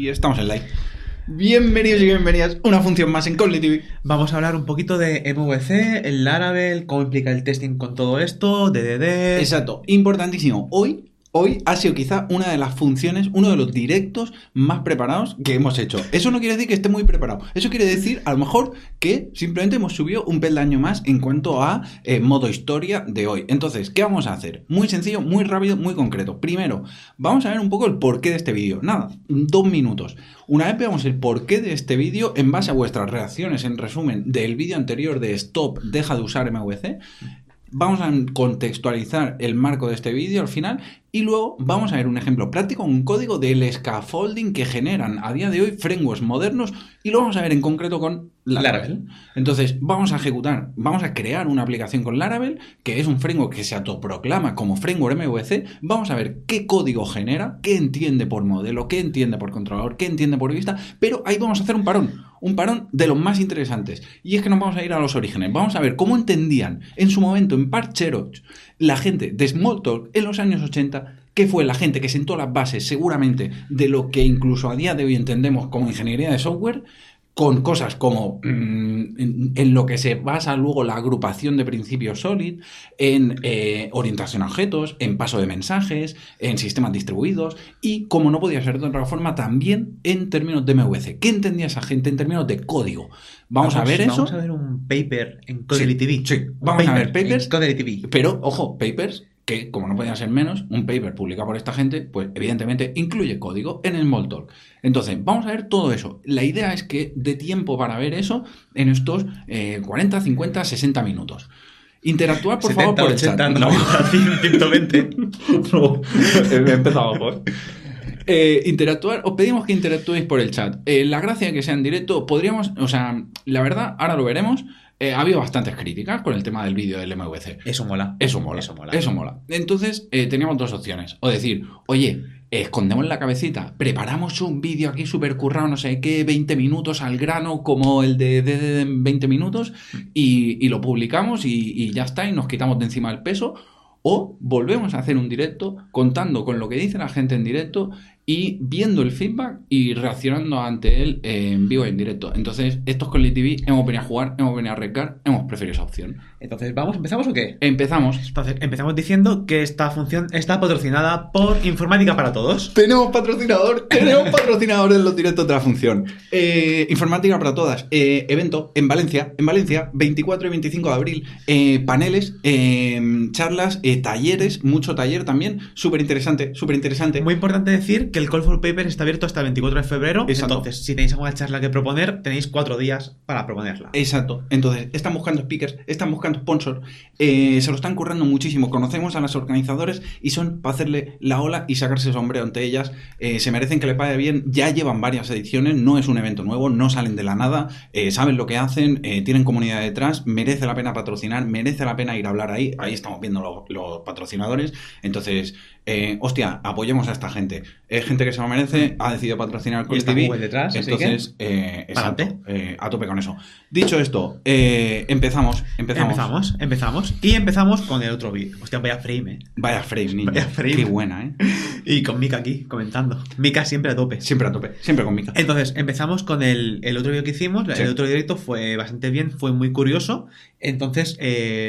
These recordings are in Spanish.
Y estamos en live. Bienvenidos y bienvenidas a una función más en Cognitive. Vamos a hablar un poquito de MVC, el Laravel, cómo implica el testing con todo esto, DDD. Exacto, importantísimo. Hoy Hoy ha sido quizá una de las funciones, uno de los directos más preparados que hemos hecho. Eso no quiere decir que esté muy preparado. Eso quiere decir, a lo mejor, que simplemente hemos subido un peldaño más en cuanto a eh, modo historia de hoy. Entonces, ¿qué vamos a hacer? Muy sencillo, muy rápido, muy concreto. Primero, vamos a ver un poco el porqué de este vídeo. Nada, dos minutos. Una vez veamos el porqué de este vídeo, en base a vuestras reacciones, en resumen, del vídeo anterior de Stop, deja de usar MVC, Vamos a contextualizar el marco de este vídeo al final y luego vamos a ver un ejemplo práctico, un código del scaffolding que generan a día de hoy frameworks modernos y lo vamos a ver en concreto con Laravel. Entonces, vamos a ejecutar, vamos a crear una aplicación con Laravel, que es un framework que se autoproclama como framework MVC. Vamos a ver qué código genera, qué entiende por modelo, qué entiende por controlador, qué entiende por vista, pero ahí vamos a hacer un parón, un parón de los más interesantes. Y es que nos vamos a ir a los orígenes. Vamos a ver cómo entendían en su momento en Parcheroch la gente de Smalltalk en los años 80 que fue la gente que sentó las bases seguramente de lo que incluso a día de hoy entendemos como ingeniería de software, con cosas como mm, en, lo que se basa luego la agrupación de principios SOLID, en eh, orientación a objetos, en paso de mensajes, en sistemas distribuidos y, como no podía ser de otra forma, también en términos de MVC. ¿Qué entendía esa gente en términos de código? Vamos, a ver eso. Vamos a ver un paper en Codely TV. Sí, vamos a ver papers. TV. Pero, ojo, papers que, como no podía ser menos, un paper publicado por esta gente, pues evidentemente incluye código en el Smalltalk. Entonces, vamos a ver todo eso. La idea es que dé tiempo para ver eso en estos 40, 50, 60 minutos. Interactuar, por favor, por el chat. 120. no, he empezado por. Eh, interactuar, os pedimos que interactuéis por el chat. Eh, la gracia de que sea en directo, podríamos, o sea, la verdad, ahora lo veremos, eh, ha habido bastantes críticas con el tema del vídeo del MVC. Eso mola. Eso mola. Eso mola. Eso mola. Entonces, eh, teníamos dos opciones. O decir, oye, escondemos la cabecita, preparamos un vídeo aquí súper currado, no sé qué, 20 minutos al grano, como el de, de, 20 minutos, y, lo publicamos y, y ya está, y nos quitamos de encima el peso. O volvemos a hacer un directo contando con lo que dice la gente en directo y viendo el feedback y reaccionando ante él en vivo y en directo. Entonces, estos con TV hemos venido a jugar, hemos venido a recar, hemos preferido esa opción. Entonces, ¿vamos? ¿Empezamos o qué? Empezamos. Entonces, empezamos diciendo que esta función está patrocinada por Informática para Todos. Tenemos patrocinador, tenemos patrocinador en los directos de la función. Eh, Informática para Todas, eh, evento en Valencia, en Valencia, 24 y 25 de abril, eh, paneles, charlas, talleres, mucho taller también, súper interesante, súper interesante. Muy importante decir que el Call for Paper está abierto hasta el 24 de febrero. Entonces, si tenéis alguna charla que proponer, tenéis cuatro días para proponerla. Exacto. Entonces, están buscando speakers, están buscando sponsors, eh, se lo están currando muchísimo. Conocemos a las organizadores y son para hacerle la ola y sacarse el sombrero ante ellas. Eh, se merecen que le pague bien. Ya llevan varias ediciones, no es un evento nuevo, no salen de la nada, eh, saben lo que hacen, tienen comunidad detrás, merece la pena patrocinar, merece la pena ir a hablar ahí. Ahí estamos viendo los patrocinadores. Entonces, eh, hostia, apoyemos a esta gente. Es gente que se lo merece, ha decidido patrocinar con TV. detrás, entonces, eh, eh, a tope con eso. Dicho esto, eh, empezamos, empezamos. Empezamos, empezamos. Y empezamos con el otro vídeo. Hostia, vaya frame, Vaya frame, niño. Vaya frame. Qué buena, ¿eh? Y con Mika aquí, comentando. Mika siempre a tope. Siempre a tope, siempre con Mika. Entonces, empezamos con el, otro vídeo que hicimos. El otro directo fue bastante bien, fue muy curioso. Entonces,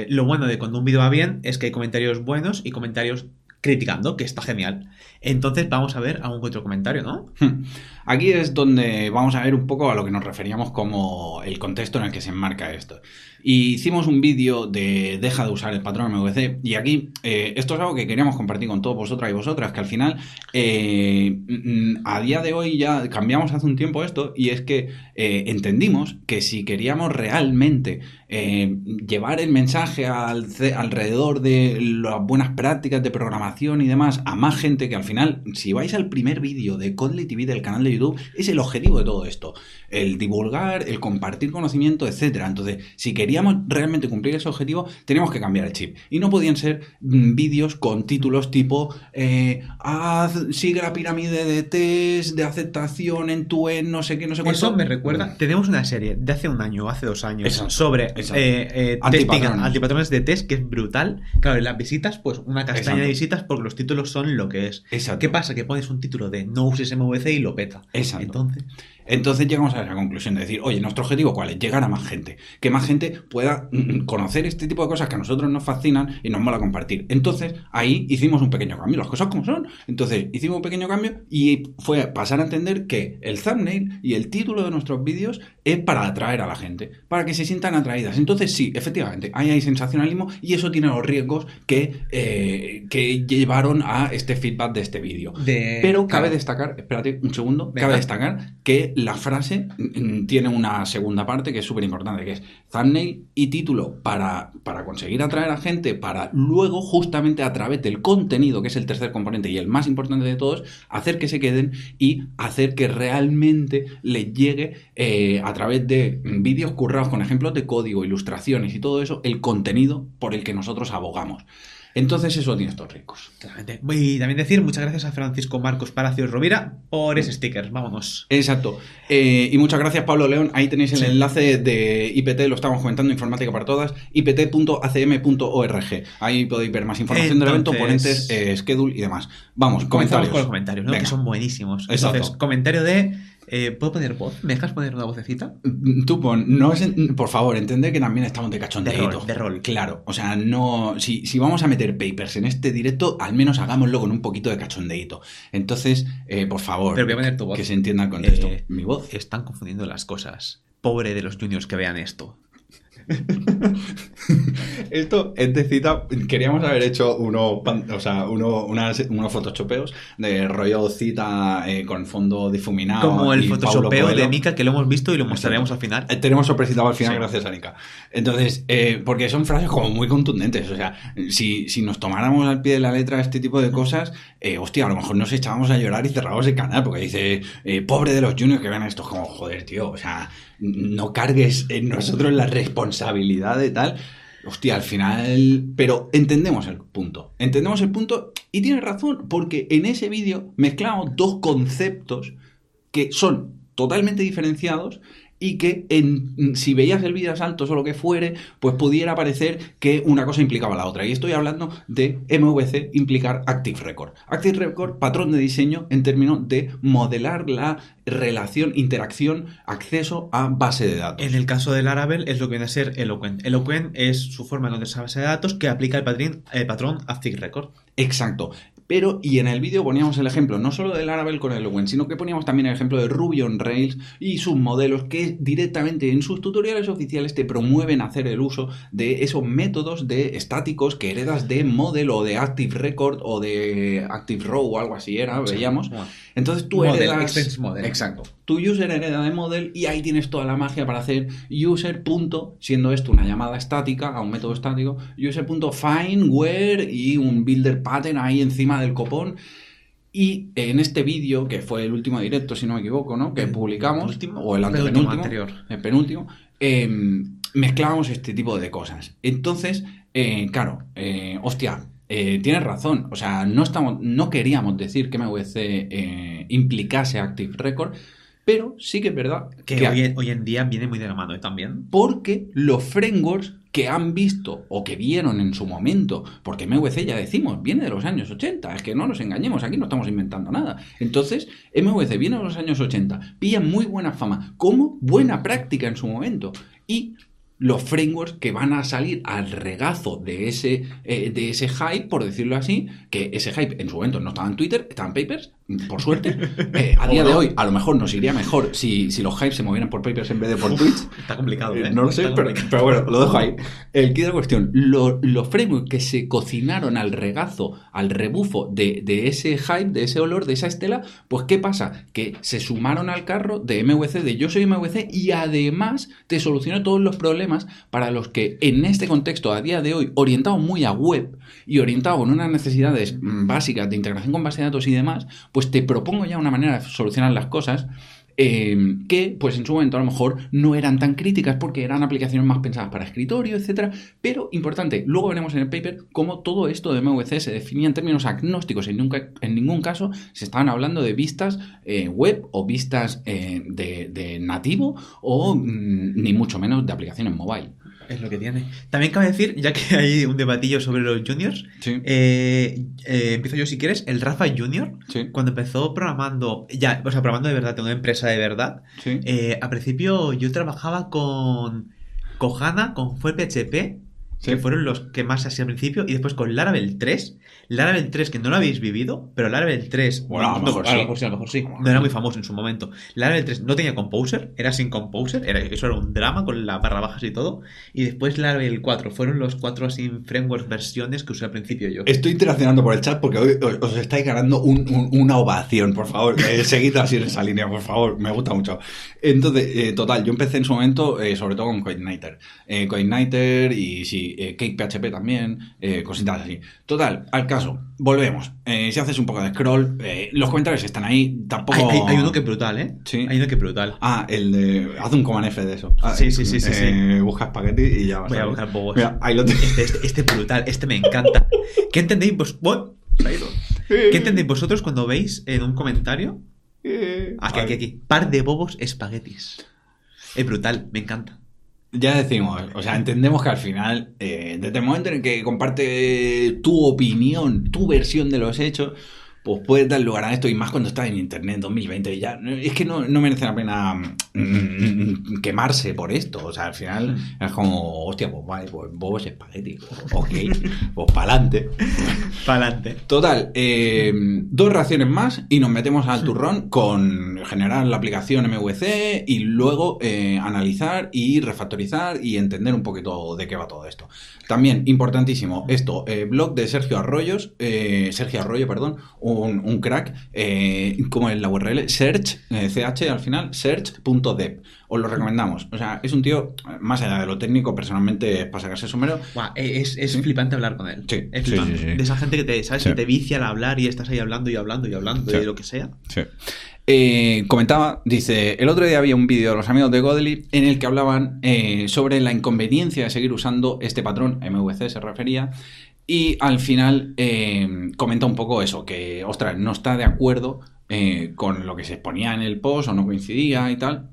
lo bueno de cuando un vídeo va bien es que hay comentarios buenos y comentarios criticando, que está genial. Entonces vamos a ver algún otro comentario, ¿no? Hmm. Aquí es donde vamos a ver un poco a lo que nos referíamos como el contexto en el que se enmarca esto. Y hicimos un vídeo de deja de usar el patrón MVC y aquí eh, esto es algo que queríamos compartir con todos vosotras y vosotras, que al final eh, mm, a día de hoy ya cambiamos hace un tiempo esto y es que eh, entendimos que si queríamos realmente llevar el mensaje alrededor de las buenas prácticas de programación y demás a más gente, que al final si vais al primer vídeo de Codley TV del canal de YouTube, es el objetivo de todo esto, el divulgar, el compartir conocimiento, etcétera. Entonces, si queríamos realmente cumplir ese objetivo, teníamos que cambiar el chip. Y no podían ser mm, vídeos con títulos tipo eh, haz, sigue la pirámide de test, de aceptación en tu en no sé qué, no sé cuánto. Eso me recuerda. Tenemos una serie de hace un año, hace dos años, sobre Exacto. Eh, eh, Antipatrones. de test, que es brutal. Claro, en las visitas, pues una castaña Exacto. de visitas porque los títulos son lo que es. Exacto. ¿Qué pasa? Que pones un título de no uses MVC y lo peta. Exacto. Entonces, Entonces llegamos a esa conclusión de decir, oye, nuestro objetivo cuál es? Llegar a más gente. Que más gente pueda mm, conocer este tipo de cosas que a nosotros nos fascinan y nos mola compartir. Entonces, ahí hicimos un pequeño cambio, las cosas como son. Entonces, hicimos un pequeño cambio y fue pasar a entender que el thumbnail y el título de nuestros vídeos es para atraer a la gente, para que se sientan atraídas. Entonces, sí, efectivamente, ahí hay sensacionalismo y eso tiene los riesgos que, eh, que llevaron a este feedback de este vídeo. de. Pero cabe destacar, espérate un segundo, Venga. cabe destacar que la frase mm, tiene una segunda parte que es súper importante, que es thumbnail y título para, para conseguir atraer a gente, para luego justamente a través del contenido, que es el tercer componente y el más importante de todos, hacer que se queden y hacer que realmente les llegue eh, a través de mm, vídeos currados con ejemplos de código, ilustraciones y todo eso, el contenido por el que nosotros abogamos. Entonces eso tiene estos ricos. Claramente. Y también decir muchas gracias a Francisco Marcos Palacios Rovira por ese sticker. Vámonos. Exacto. Eh, y muchas gracias, Pablo León. Ahí tenéis el Sí. enlace de IPT, lo estamos comentando, Informática para Todas, ipt.acm.org. Ahí podéis ver más información del evento, ponentes, eh, schedule y demás. Vamos, Comenzamos comentarios. con los comentarios, ¿no? Venga. Que son buenísimos. Exacto. Entonces, comentario de. Eh, ¿Puedo poner voz? ¿Me dejas poner una vocecita? Tú pon, no es, por favor, entended que también estamos de cachondeito. De rol, de rol. Claro, o sea, no, si, si vamos a meter papers en este directo, al menos hagámoslo con un poquito de cachondeito. Entonces, eh, por favor, Pero voy a poner tu voz. que se entienda el contexto. Eh, Mi voz. Están confundiendo las cosas. Pobre de los juniors que vean esto. Esto es de cita. Queríamos haber hecho uno, o sea, uno, unas- unos photoshopeos de rollo cita eh, con fondo difuminado. Como el photoshopeo de. Mika que lo hemos visto y lo mostraremos al final. Eh, Tenemos sorpresita al final, Sí. gracias a Nika. Entonces, eh, porque son frases como muy contundentes. O sea, si, si nos tomáramos al pie de la letra este tipo de cosas, eh, hostia, a lo mejor nos echábamos a llorar y cerrábamos el canal, porque dice, pobre de los juniors que vean esto, como, joder, tío, o sea, no cargues en nosotros la responsabilidad de tal. Hostia, al final. Pero entendemos el punto. Entendemos el punto y tienes razón, porque en ese vídeo mezclamos dos conceptos que son totalmente diferenciados y que en, si veías el vídeo a saltos o lo que fuere, pues pudiera parecer que una cosa implicaba la otra. Y estoy hablando de MVC implicar Active Record. Active Record, patrón de diseño en términos de modelar la relación, interacción, acceso a base de datos. En el caso del Laravel es lo que viene a ser Eloquent. Eloquent es su forma de esa base de datos que aplica el, patrón el patrón Active Record. Exacto. Pero, y en el vídeo poníamos el ejemplo no solo del Laravel con el Eloquent, sino que poníamos también el ejemplo de Ruby on Rails y sus modelos que directamente en sus tutoriales oficiales te promueven hacer el uso de esos métodos de estáticos que heredas de Model o de Active Record o de Active Row o algo así era, veíamos. Entonces tú Model, heredas... model. Exacto. Tu user hereda de model y ahí tienes toda la magia para hacer user. punto, siendo esto una llamada estática a un método estático, user. punto find, where y un builder pattern ahí encima del copón. Y en este vídeo, que fue el último directo, si no me equivoco, ¿no? Que El publicamos, penúltimo, o el anterior. el penúltimo, eh, mezclábamos este tipo de cosas. Entonces, eh, claro, eh, hostia, eh, tienes razón. O sea, no, estamos, no queríamos decir que MVC eh, implicase Active Record, pero sí que es verdad Que que hoy, en- hoy en día viene muy de la mano ¿eh? también. porque los frameworks que han visto o que vieron en su momento, porque MVC ya decimos, viene de los años 80, es que no nos engañemos, aquí no estamos inventando nada. Entonces, MVC viene de los años 80, pilla muy buena fama, como buena práctica en su momento. Y los frameworks que van a salir al regazo de ese, eh, de ese hype, por decirlo así, que ese hype en su momento no estaba en Twitter, estaba en Papers, por suerte. Eh, a día de hoy, a lo mejor nos iría mejor si, si los hypes se movieran por Papers en vez de por Twitch. Está complicado, Eh, ¿eh? No lo sé, pero, bueno, lo dejo ahí. El kit de cuestión, lo- los frameworks que se cocinaron al regazo, al rebufo de, de ese hype, de ese olor, de esa estela, pues ¿qué pasa? Que se sumaron al carro de MVC, de yo soy MVC, y además te solucionó todos los problemas para los que en este contexto, a día de hoy, orientado muy a web y orientado con unas necesidades mm, básicas de integración con base de datos y demás, pues te propongo ya una manera de solucionar las cosas eh, que pues en su momento a lo mejor no eran tan críticas porque eran aplicaciones más pensadas para escritorio, etcétera, pero importante, luego veremos en el paper cómo todo esto de MVC se definía en términos agnósticos, en, nunca, en ningún caso se estaban hablando de vistas eh, web o vistas eh, de, de nativo o mm, ni mucho menos de aplicaciones mobile. Es lo que tiene. También cabe decir, ya que hay un debatillo sobre los juniors, Sí. eh, eh, empiezo yo si quieres. El Rafa Junior, Sí. cuando empezó programando, ya, o sea, programando de verdad, en una empresa de verdad, Sí. eh, a principio yo trabajaba con Kohana, con FuePHP, que fueron los que más así al principio, y después con Laravel 3. Laravel 3, que no lo habéis vivido, pero Laravel 3. Bueno, a lo no, a sí. lo mejor sí, a lo mejor sí. No era muy famoso en su momento. Laravel 3 no tenía Composer, era sin Composer, era, eso era un drama con las barra bajas y todo. Y después Laravel 4, fueron los cuatro así frameworks versiones que usé al principio yo. Estoy interaccionando por el chat porque hoy os, estáis ganando un- un- una ovación, por favor. Eh, seguid así en esa línea, por favor. Me gusta mucho. Entonces, eh, total, yo empecé en su momento, eh, sobre todo con Coigniter. Eh, Coigniter y sí, CakePHP también, cositas así. Total, al caso, volvemos. Eh, si haces un poco de scroll, eh, los comentarios están ahí, tampoco... Hay, hay- hay uno que es brutal, ¿eh? Sí. Hay uno que es brutal. Ah, el de... Haz un command F de eso. Ah, Sí, sí, sí, sí, eh, Busca espagueti y ya vas Voy a ver. buscar bobos. Mira, ahí lo tienes. Este, este, este brutal, este me encanta. ¿Qué entendéis vos? ¡Uy! Se ha ido. ¿Qué entendéis vosotros cuando veis en un comentario? Aquí, aquí, aquí. Par de bobos espaguetis. Es brutal, me encanta. Ya decimos, o sea, entendemos que al final, eh, desde el momento en el que comparte tu opinión, tu versión de los hechos, pues puedes dar lugar a esto y más cuando estás en internet en 2020 y ya. Es que no, no merece la pena mm, quemarse por esto. O sea, al final es como, hostia, pues vale, pues bobos espagueti. Ok, pues pa'lante. Para adelante. Total, eh, dos reacciones más y nos metemos al turrón con generar la aplicación MVC y luego eh, analizar y refactorizar y entender un poquito de qué va todo esto. También, importantísimo, esto, eh, blog de Sergio Arroyos, eh, Sergio Arroyo, perdón, un, crack, eh, como es la URL, search, ch al final, search.dev. Os lo recomendamos. O sea, es un tío, más allá de lo técnico, personalmente es para sacarse el sombrero. Buah, es es Sí. flipante hablar con él. Sí, Es sí. De esa gente que te, ¿sabes? Que te vicia al hablar y estás ahí hablando y hablando y hablando de lo que sea. Sí. Eh, comentaba, dice, el otro día había un vídeo de los amigos de Godly en el que hablaban eh, sobre la inconveniencia de seguir usando este patrón, MVC se refería, y al final eh, comenta un poco eso, que, ostras, no está de acuerdo eh, con lo que se exponía en el post o no coincidía y tal.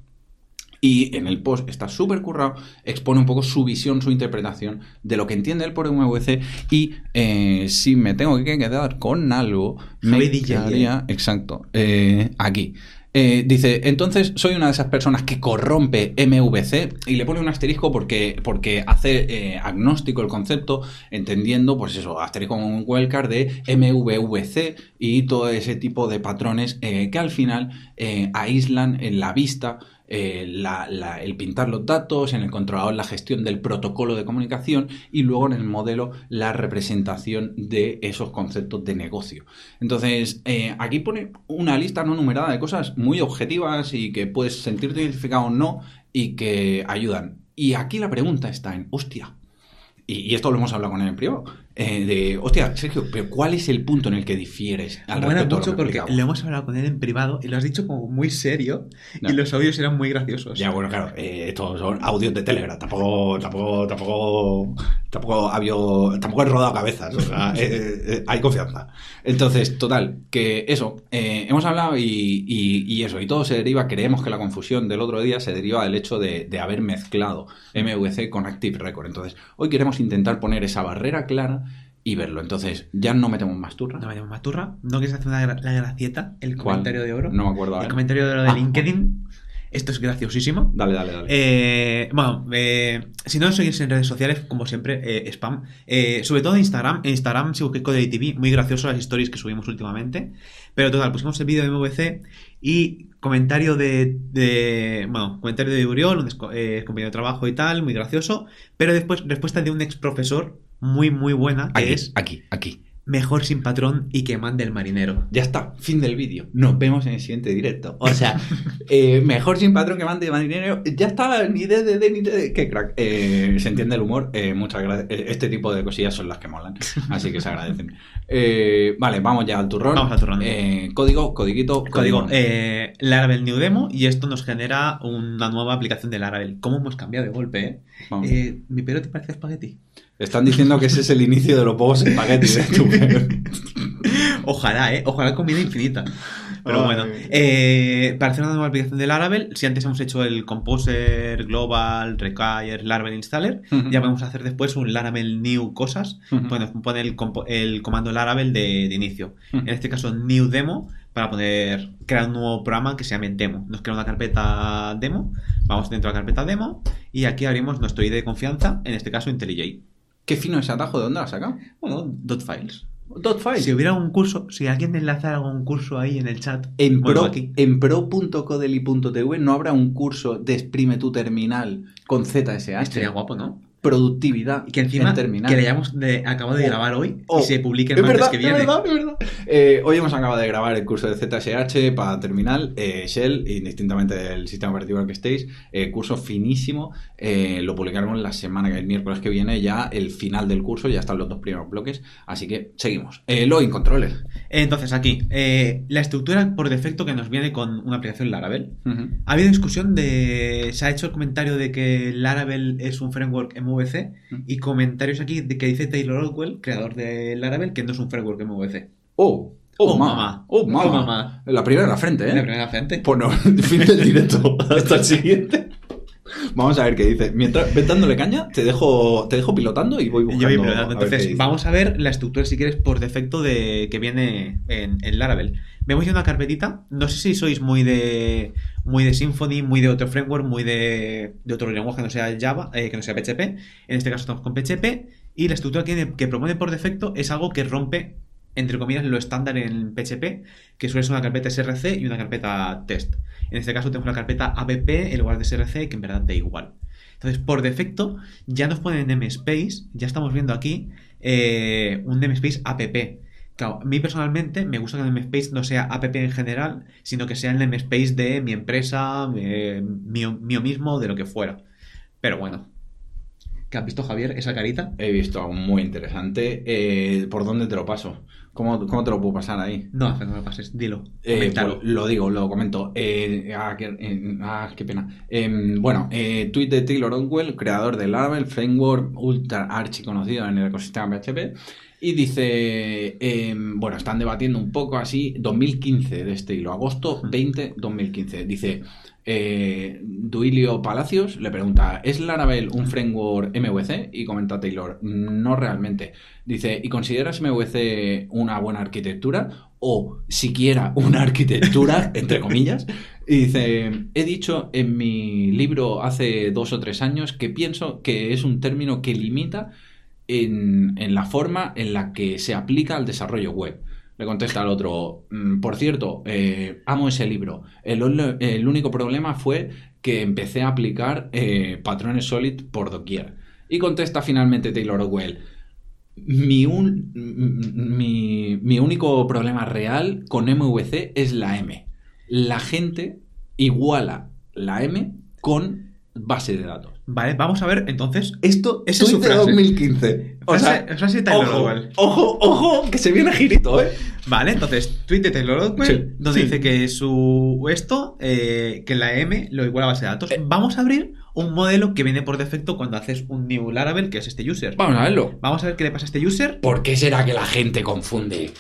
Y en el post está súper currado, expone un poco su visión, su interpretación de lo que entiende él por MVC. Y eh, si me tengo que quedar con algo, me quedaría, exacto, eh, aquí. Eh, dice, entonces soy una de esas personas que corrompe MVC y le pone un asterisco porque, porque hace eh, agnóstico el concepto, entendiendo, pues eso, asterisco con un wildcard de MVVC y todo ese tipo de patrones eh, que al final eh, aíslan en la vista eh, el pintar los datos, en el controlador la gestión del protocolo de comunicación y luego en el modelo la representación de esos conceptos de negocio. Entonces, eh, aquí pone una lista no numerada de cosas muy objetivas y que puedes sentirte identificado o no y que ayudan. Y aquí la pregunta está en, hostia, y, y esto lo hemos hablado con él en privado, eh, de, hostia, Sergio, pero ¿cuál es el punto en el que difieres al lo mucho que porque lo hemos hablado con él en privado y lo has dicho como muy serio No. y los audios eran muy graciosos. Ya, bueno, claro, eh, estos son audios de Telegram, tampoco, tampoco, tampoco, tampoco había, tampoco he rodado cabezas, o sea, eh, eh, hay confianza. Entonces, total, que eso, eh, hemos hablado y, y- y eso, y todo se deriva, creemos que la confusión del otro día se deriva del hecho de, de haber mezclado MVC con Active Record. Entonces, hoy queremos intentar poner esa barrera clara y verlo. Entonces, ya no metemos más turra. No me llamo Maturra. ¿No quieres hacer una gra- la gracieta? El ¿Cuál? comentario de oro. No me acuerdo El ahora. comentario de oro de Ah, LinkedIn. Esto es graciosísimo. Dale, dale, dale. Eh, bueno, eh, si no seguís en redes sociales, como siempre, eh, spam. Sobre todo en Instagram. En Instagram, si busquéis Code TV, muy gracioso las stories que subimos últimamente. Pero total, pusimos el vídeo de MVC y comentario de, de- Bueno, comentario de Uriol, un compañero de trabajo y tal, muy gracioso. Pero después, respuesta de un ex profesor muy, muy buena, que aquí, es aquí, aquí. mejor sin patrón y que mande el marinero. Ya está, fin del vídeo. Nos vemos en el siguiente directo. O sea, eh, mejor sin patrón que mande más dinero. Ya está, ni de, de, de, ni de. Qué crack. Eh, se entiende el humor. eh, muchas gracias. Este tipo de cosillas son las que molan. Así que se agradecen. Vale, vamos ya al turrón. Vamos al turrón. Código, codiguito, Código Laravel New Demo y esto nos genera una nueva aplicación de Laravel. ¿Cómo hemos cambiado de golpe, eh? ¿Mi pelo te parece espagueti? Están diciendo que ese es el inicio de los huevos espaguetis. ¿eh? Tú, Ojalá, ¿eh? Ojalá comida infinita. Pero bueno, eh, para hacer una nueva aplicación de Laravel, si antes hemos hecho el Composer, Global, Require, Laravel Installer, Ujú. ya podemos hacer después un Laravel New cosas. Ujú. Bueno, pone el, comando Laravel de, de inicio. En este caso, New Demo, para poder crear un nuevo programa que se llame Demo. Nos crea una carpeta Demo, vamos dentro de la carpeta Demo y aquí abrimos nuestro ID de confianza, en este caso IntelliJ. Qué fino ese atajo, ¿de dónde lo has sacado? Bueno, dot files. Dot file. Si hubiera un curso, si alguien enlazara algún curso ahí en el chat, En, bueno, pro, pro.codeli.tv no habrá un curso de exprime tu terminal con ZSH. Estaría guapo, ¿no? Productividad que encima que le hayamos de, acabo de Oh, grabar hoy oh. y se publique el Es martes verdad, que es viene. verdad, es verdad. Eh, hoy hemos acabado de grabar el curso de ZSH para terminal, eh, Shell, indistintamente del sistema operativo en el que estéis. eh, curso finísimo. lo publicaremos la semana, el miércoles que viene, ya el final del curso, ya están los dos primeros bloques. Así que seguimos. Login controles. Entonces, aquí, eh, la estructura por defecto que nos viene con una aplicación Laravel. Ujú. Ha habido discusión de. Se ha hecho el comentario de que Laravel es un framework MVC y comentarios aquí de que dice Taylor Odwell, creador de Laravel, que no es un framework MVC. Oh, Oh, oh, mamá. mamá. Oh, mamá. Oh, mamá. La primera en la frente, ¿eh? En la primera frente. Pues no, fin del directo. Hasta el siguiente. Vamos a ver qué dice. Mientras ves dándole caña, te dejo, te dejo pilotando y voy buscando. Yo voy pilotando. Entonces, vamos a ver la estructura, si quieres, por defecto de que viene en, en Laravel. Vemos ya una carpetita. No sé si sois muy de muy de Symfony, muy de otro framework, muy de, de otro lenguaje que no sea Java, eh, que no sea PHP. En este caso estamos con PHP. Y la estructura que, que propone por defecto es algo que rompe, entre comillas, lo estándar en PHP, que suele ser una carpeta SRC y una carpeta test. En este caso tenemos la carpeta app en lugar de SRC, que en verdad da igual. Entonces, por defecto, ya nos ponen namespace, ya estamos viendo aquí eh, un namespace app. Claro, a mí personalmente me gusta que el namespace no sea app en general, sino que sea el namespace de mi empresa, mío, mío mismo, de lo que fuera. Pero bueno. ¿Qué has visto, Javier? Esa carita. He visto algo muy interesante. Eh, ¿Por dónde te lo paso? ¿Cómo, cómo te lo puedo pasar ahí? No, no me pases, dilo. Eh, pues, lo digo, lo comento. Eh, ah, qué, ah, qué pena. Em, bueno, tweet de Taylor Odwell, creador de Laravel, framework ultra archi conocido en el ecosistema PHP. Y dice, em, bueno, están debatiendo un poco así, 2015 de este hilo, agosto 20, 2015. Dice, eh, Duilio Palacios le pregunta, ¿es Laravel un framework MVC? Y comenta Taylor, no realmente. Dice, ¿y consideras MVC una buena arquitectura? O siquiera una arquitectura, entre comillas. Y dice, he dicho en mi libro hace dos o tres años que pienso que es un término que limita en, en la forma en la que se aplica al desarrollo web. Le contesta al otro, "Mm, por cierto, eh, amo ese libro. El, el único problema fue que empecé a aplicar eh, patrones solid por doquier. Y contesta finalmente Taylor Odwell, mi, un- m- mi, mi único problema real con MVC es la M. La gente iguala la M con base de datos. Vale, vamos a ver entonces. Esto Esa es su frase. 2015. O sea, Frase- frase ojo, ojo, ojo, que se viene girito, ¿eh? Vale, entonces, tweet de Taylor Odwell, Sí, donde sí. dice que su esto, eh, que la M lo iguala a base de datos. Eh. Vamos a abrir un modelo que viene por defecto cuando haces un new Laravel, que es este user. Vamos a verlo. Vamos a ver qué le pasa a este user. ¿Por qué será que la gente confunde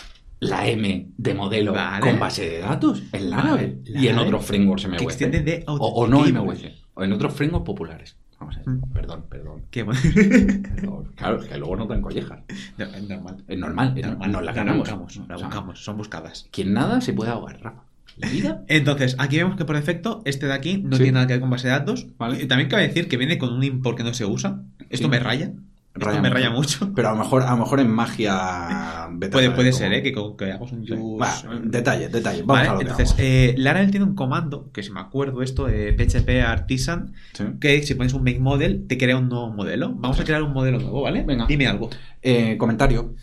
la M de modelo Vale. con base de datos en Laravel y en otros frameworks Que MVC? extiende de O, o no. MVC. O en otros frameworks populares. Vamos a ver. Mm. Perdón, perdón. Qué perdón. Claro, es que luego no traen collejas. No, es normal. Es normal, es normal. Nos la No, ganamos. buscamos, la O sea, buscamos, son buscadas. Quien nada se puede ahogar, Rafa. La vida. Entonces, aquí vemos que por defecto, este de aquí no Sí. tiene nada que ver con base de datos. Vale. Y también cabe decir que viene con un import que no se usa. Esto Sí. me raya. Esto Raya me raya mucho. Pero a lo mejor, a lo mejor en magia. Puede, puede ser, ¿eh? Que, que hagamos un use- Va, detalle, detalle. Vamos Vale, a lo que entonces, vamos. eh, Laravel tiene un comando, que si me acuerdo esto, de PHP Artisan, Sí. que si pones un make model, te crea un nuevo modelo. Vamos a crear un modelo nuevo, ¿vale? Venga. Dime algo. Eh, comentario.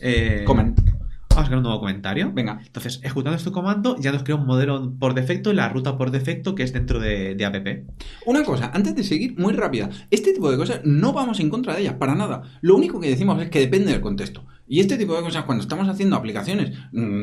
Eh. Vamos a crear un nuevo comentario. Venga. Entonces, ejecutando este comando, ya nos crea un modelo por defecto y la ruta por defecto que es dentro de, de app. Una cosa, antes de seguir, muy rápida. Este tipo de cosas no vamos en contra de ellas, para nada. Lo único que decimos es que depende del contexto. Y este tipo de cosas, cuando estamos haciendo aplicaciones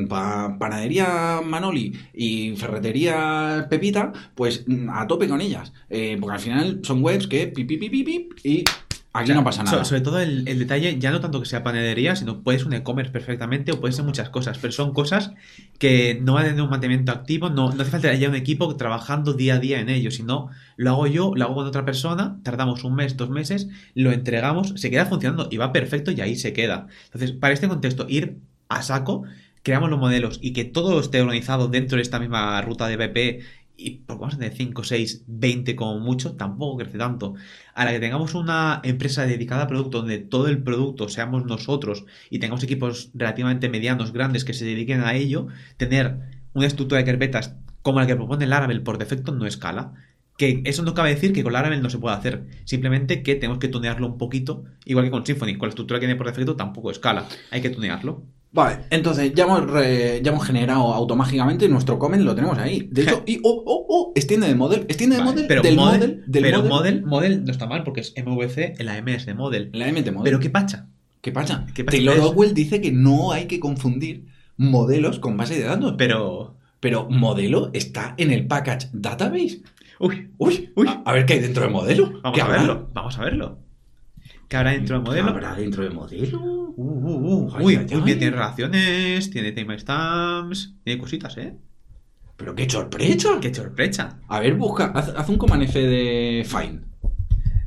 para panadería Manoli y ferretería Pepita, pues mm, a tope con ellas. Eh, porque al final son webs que pip, pip, pip, pip, pip, y Aquí no pasa nada. sobre todo el, el detalle, ya no tanto que sea panadería, sino puede ser un e-commerce perfectamente o puede ser muchas cosas, pero son cosas que no van a tener un mantenimiento activo, no, no hace falta ya un equipo trabajando día a día en ello, sino lo hago yo, lo hago con otra persona, tardamos un mes, dos meses, lo entregamos, se queda funcionando y va perfecto y ahí se queda. Entonces, para este contexto, ir a saco, creamos los modelos y que todo esté organizado dentro de esta misma ruta de BP y pues vamos a tener 5, 6, 20 como mucho, tampoco crece tanto. A la que tengamos una empresa dedicada a producto donde todo el producto seamos nosotros y tengamos equipos relativamente medianos, grandes que se dediquen a ello, tener una estructura de carpetas como la que propone Laravel por defecto no escala. Que eso no cabe decir que con Laravel no se puede hacer. Simplemente que tenemos que tunearlo un poquito, igual que con Symfony. Con la estructura que tiene por defecto tampoco escala. Hay que tunearlo. Vale, entonces ya hemos, re- ya hemos generado automáticamente nuestro comment, lo tenemos ahí. De hecho, y oh, oh, oh, extiende de model, extiende de Vale, model, pero del model, model, del pero model, model, model no está mal porque es MVC, la M es de model. la MT model. Pero ¿qué pacha? ¿Qué pasa? ¿Qué pasa? Taylor dice que no hay que confundir modelos con base de datos. Pero. Pero modelo está en el package database. Uy, Uy, Uy. A, a ver qué hay dentro del modelo. vamos ¿Qué a verlo. Vamos a verlo. ¿Qué habrá dentro del ¿Qué modelo? habrá dentro del modelo? Uh, uh, uh. Ay, Uy, ay, uy, ay. tiene relaciones, tiene timestamps, tiene cositas, ¿eh? Pero qué sorpresa. Qué sorpresa. A ver, busca, haz, haz un command F de find.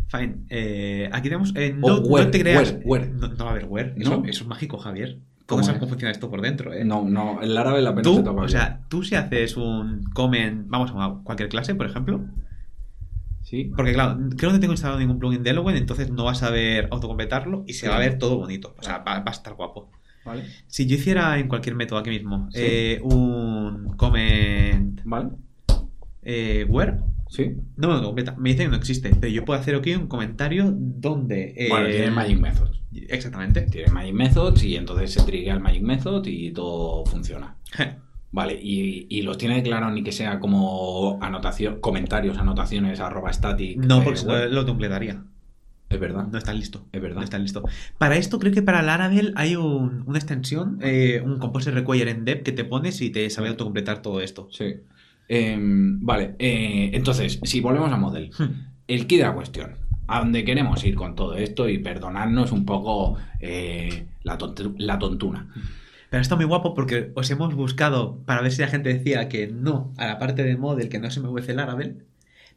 Fine. Eh, aquí tenemos. eh, O no, where, no te creas. where, where. No, no va a haber where. Eso, ¿No? eso es mágico, Javier. ¿Cómo ¿Cómo sabes es? cómo funciona esto por dentro, eh? No, no, el Laravel apenas se Tú, toca o bien. sea, tú si haces un comment, vamos a cualquier clase, por ejemplo, Sí. porque claro, creo que no tengo instalado ningún plugin de Eloquent, entonces no vas a ver autocompletarlo y se va a ver todo bonito, o sea, va, va a estar guapo. Vale. Si yo hiciera en cualquier método aquí mismo Sí. eh, un comment Vale. eh, where, Sí. no me lo completa, me dice que no existe, pero yo puedo hacer aquí un comentario donde... eh, Bueno, tiene Magic Methods. Exactamente. Tiene Magic Methods y entonces se triguea el Magic Method y todo funciona. Vale, y, y los tiene declarado ni que sea como anotación, comentarios, anotaciones, arroba static. No, eh, porque lo autocompletaría. Es verdad. No está listo. Es verdad. No está listo. Para esto, creo que para Laravel hay un- una extensión, eh, un Composer Require en Dev que te pones y te sabe autocompletar todo esto. Sí. Em, vale, eh, entonces, si volvemos a Model, el key de la cuestión. A donde queremos ir con todo esto y perdonarnos un poco eh, la, la tontuna. Pero está muy guapo porque os hemos buscado para ver si la gente decía que no a la parte de model que no es MVC Laravel,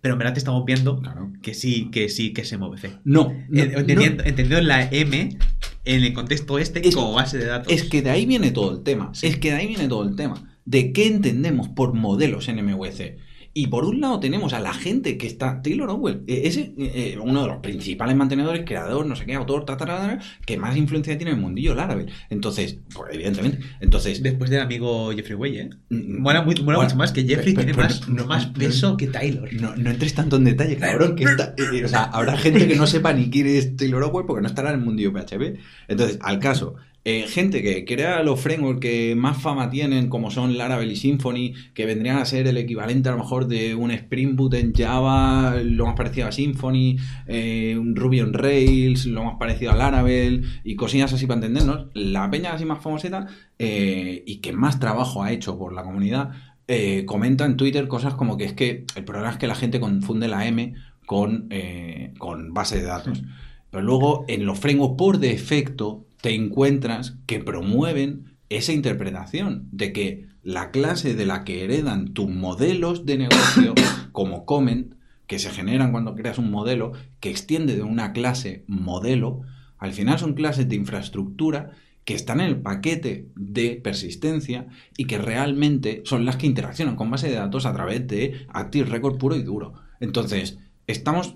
pero en verdad te estamos viendo Claro. que sí, que sí, que es MVC. No, no, entendiendo, entendiendo la M en el contexto este Es- como base de datos. Es que de ahí viene todo el tema. Sí. Es que de ahí viene todo el tema. De qué entendemos por modelos en MVC. Y por un lado tenemos a la gente que está, Taylor Owell, eh, es eh, uno de los principales mantenedores, creador, no sé qué, autor, ta, ta, ta, ta, que más influencia tiene en el mundillo Laravel. Entonces, pues, evidentemente, entonces... Después del amigo Jeffrey Way, ¿eh? mm, Mola, muy- mola bueno, mucho más que Jeffrey pero- tiene pero- más, no, más peso que Taylor. No, no entres tanto en detalle, cabrón, que está, eh, o sea, habrá gente que no sepa ni quién es Taylor Owell porque no estará en el mundillo PHP. Entonces, al caso, eh, gente que crea los frameworks que más fama tienen, como son Laravel y Symfony, que vendrían a ser el equivalente a lo mejor de un Spring Boot en Java, lo más parecido a Symfony, eh, un Ruby on Rails, lo más parecido a Laravel, y cosillas así para entendernos. La peña así más famoseta eh, y que más trabajo ha hecho por la comunidad, eh, comenta en Twitter cosas como que es que el problema es que la gente confunde la M con, con base de datos. Pero luego en los frameworks por defecto te encuentras que promueven esa interpretación de que la clase de la que heredan tus modelos de negocio como comment que se generan cuando creas un modelo que extiende de una clase modelo, al final son clases de infraestructura que están en el paquete de persistencia y que realmente son las que interaccionan con base de datos a través de Active Record puro y duro. Entonces, estamos,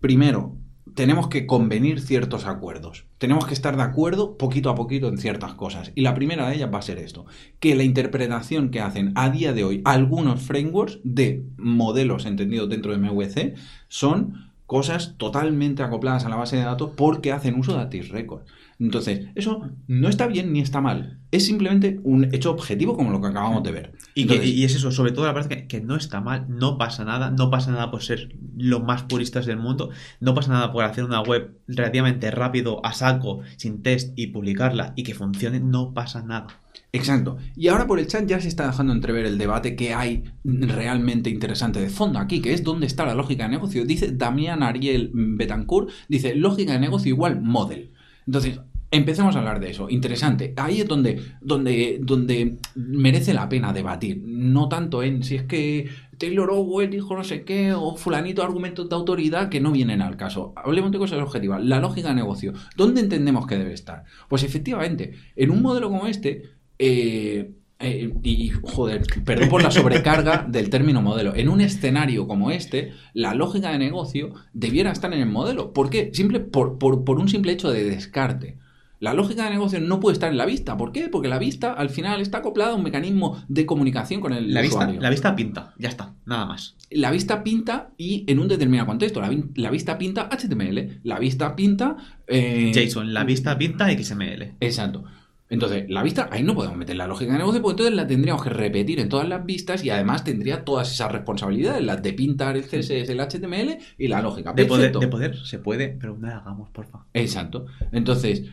primero, tenemos que convenir ciertos acuerdos. Tenemos que estar de acuerdo poquito a poquito en ciertas cosas. Y la primera de ellas va a ser esto, que la interpretación que hacen a día de hoy algunos frameworks de modelos entendidos dentro de MVC son cosas totalmente acopladas a la base de datos porque hacen uso de Active Record. Entonces, eso no está bien ni está mal. Es simplemente un hecho objetivo como lo que acabamos de ver. Y, que- Entonces, y es eso, sobre todo la verdad que, que no está mal, no pasa nada, no pasa nada por ser los más puristas del mundo, no pasa nada por hacer una web relativamente rápido, a saco, sin test y publicarla y que funcione, no pasa nada. Exacto. Y ahora por el chat ya se está dejando entrever el debate que hay realmente interesante de fondo aquí, que es dónde está la lógica de negocio. Dice Damián Ariel Betancourt, dice lógica de negocio igual model. Entonces, empecemos a hablar de eso. Interesante. Ahí es donde, donde, donde merece la pena debatir. No tanto en si es que Taylor Owen dijo no sé qué, o fulanito argumentos de autoridad que no vienen al caso. Hablemos de cosas objetivas. La lógica de negocio. ¿Dónde entendemos que debe estar? Pues efectivamente, en un modelo como este, eh, eh, y joder, perdón por la sobrecarga del término modelo. En un escenario como este, la lógica de negocio debiera estar en el modelo. ¿Por qué? Simple, por, por- por un simple hecho de descarte. La lógica de negocio no puede estar en la vista. ¿Por qué? Porque la vista al final está acoplada a un mecanismo de comunicación con el La vista, usuario. la vista pinta, ya está, nada más. La vista pinta y en un determinado contexto. La vista pinta HTML. La vista pinta... eh, JSON, la vista pinta XML. Exacto. Entonces, la vista, ahí no podemos meter la lógica de negocio, porque entonces la tendríamos que repetir en todas las vistas y además tendría todas esas responsabilidades, las de pintar el CSS, el HTML y la lógica. De poder, Perfecto. de poder, se puede, pero no la hagamos, porfa. Exacto. Entonces,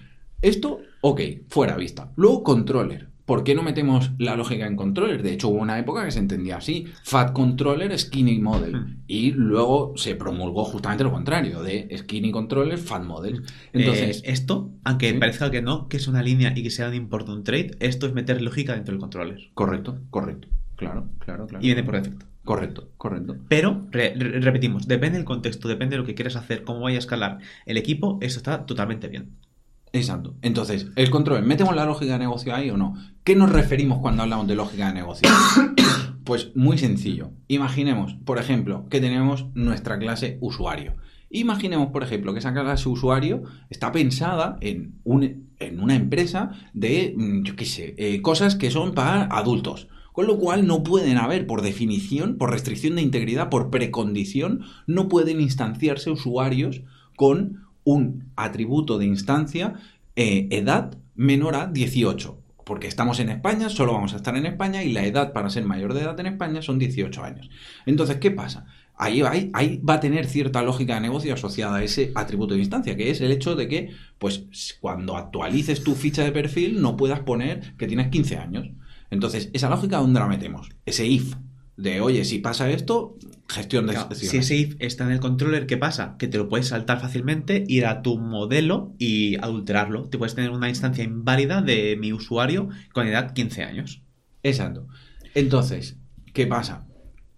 esto, ok, fuera vista. Luego, controller. ¿Por qué no metemos la lógica en controller? De hecho, hubo una época que se entendía así: Fat Controller, Skinny Model. Hmm. Y luego se promulgó justamente lo contrario: de Skinny Controller, Fat Model. Entonces, Eh, esto, aunque ¿Sí? parezca que no, que es una línea y que sea un important trait, esto es meter lógica dentro del controller. correcto, correcto. Claro, claro, claro. Y viene por defecto. Correcto, correcto. Pero, re- re- repetimos, depende del contexto, depende de lo que quieras hacer, cómo vaya a escalar el equipo, eso está totalmente bien. Exacto. Entonces, el control, ¿metemos la lógica de negocio ahí o no? ¿Qué nos referimos cuando hablamos de lógica de negocio? pues muy sencillo. Imaginemos, por ejemplo, que tenemos nuestra clase usuario. Imaginemos, por ejemplo, que esa clase usuario está pensada en, un- en una empresa de, mm, yo qué sé, eh, cosas que son para adultos. Con lo cual no pueden haber, por definición, por restricción de integridad, por precondición, no pueden instanciarse usuarios con un atributo de instancia eh, edad menor a 18. Porque estamos en España, solo vamos a estar en España y la edad para ser mayor de edad en España son 18 años. Entonces, ¿qué pasa? Ahí, ahí, ahí va a tener cierta lógica de negocio asociada a ese atributo de instancia, que es el hecho de que, pues, cuando actualices tu ficha de perfil no puedas poner que tienes 15 años. Entonces, esa lógica, ¿dónde la metemos? Ese if de, oye, si pasa esto, gestión de Claro, si ese if está en el controller, ¿qué pasa? Que te lo puedes saltar fácilmente, ir a tu modelo y adulterarlo. Te puedes tener una instancia inválida de mi usuario con edad 15 años. Exacto. Entonces, ¿qué pasa?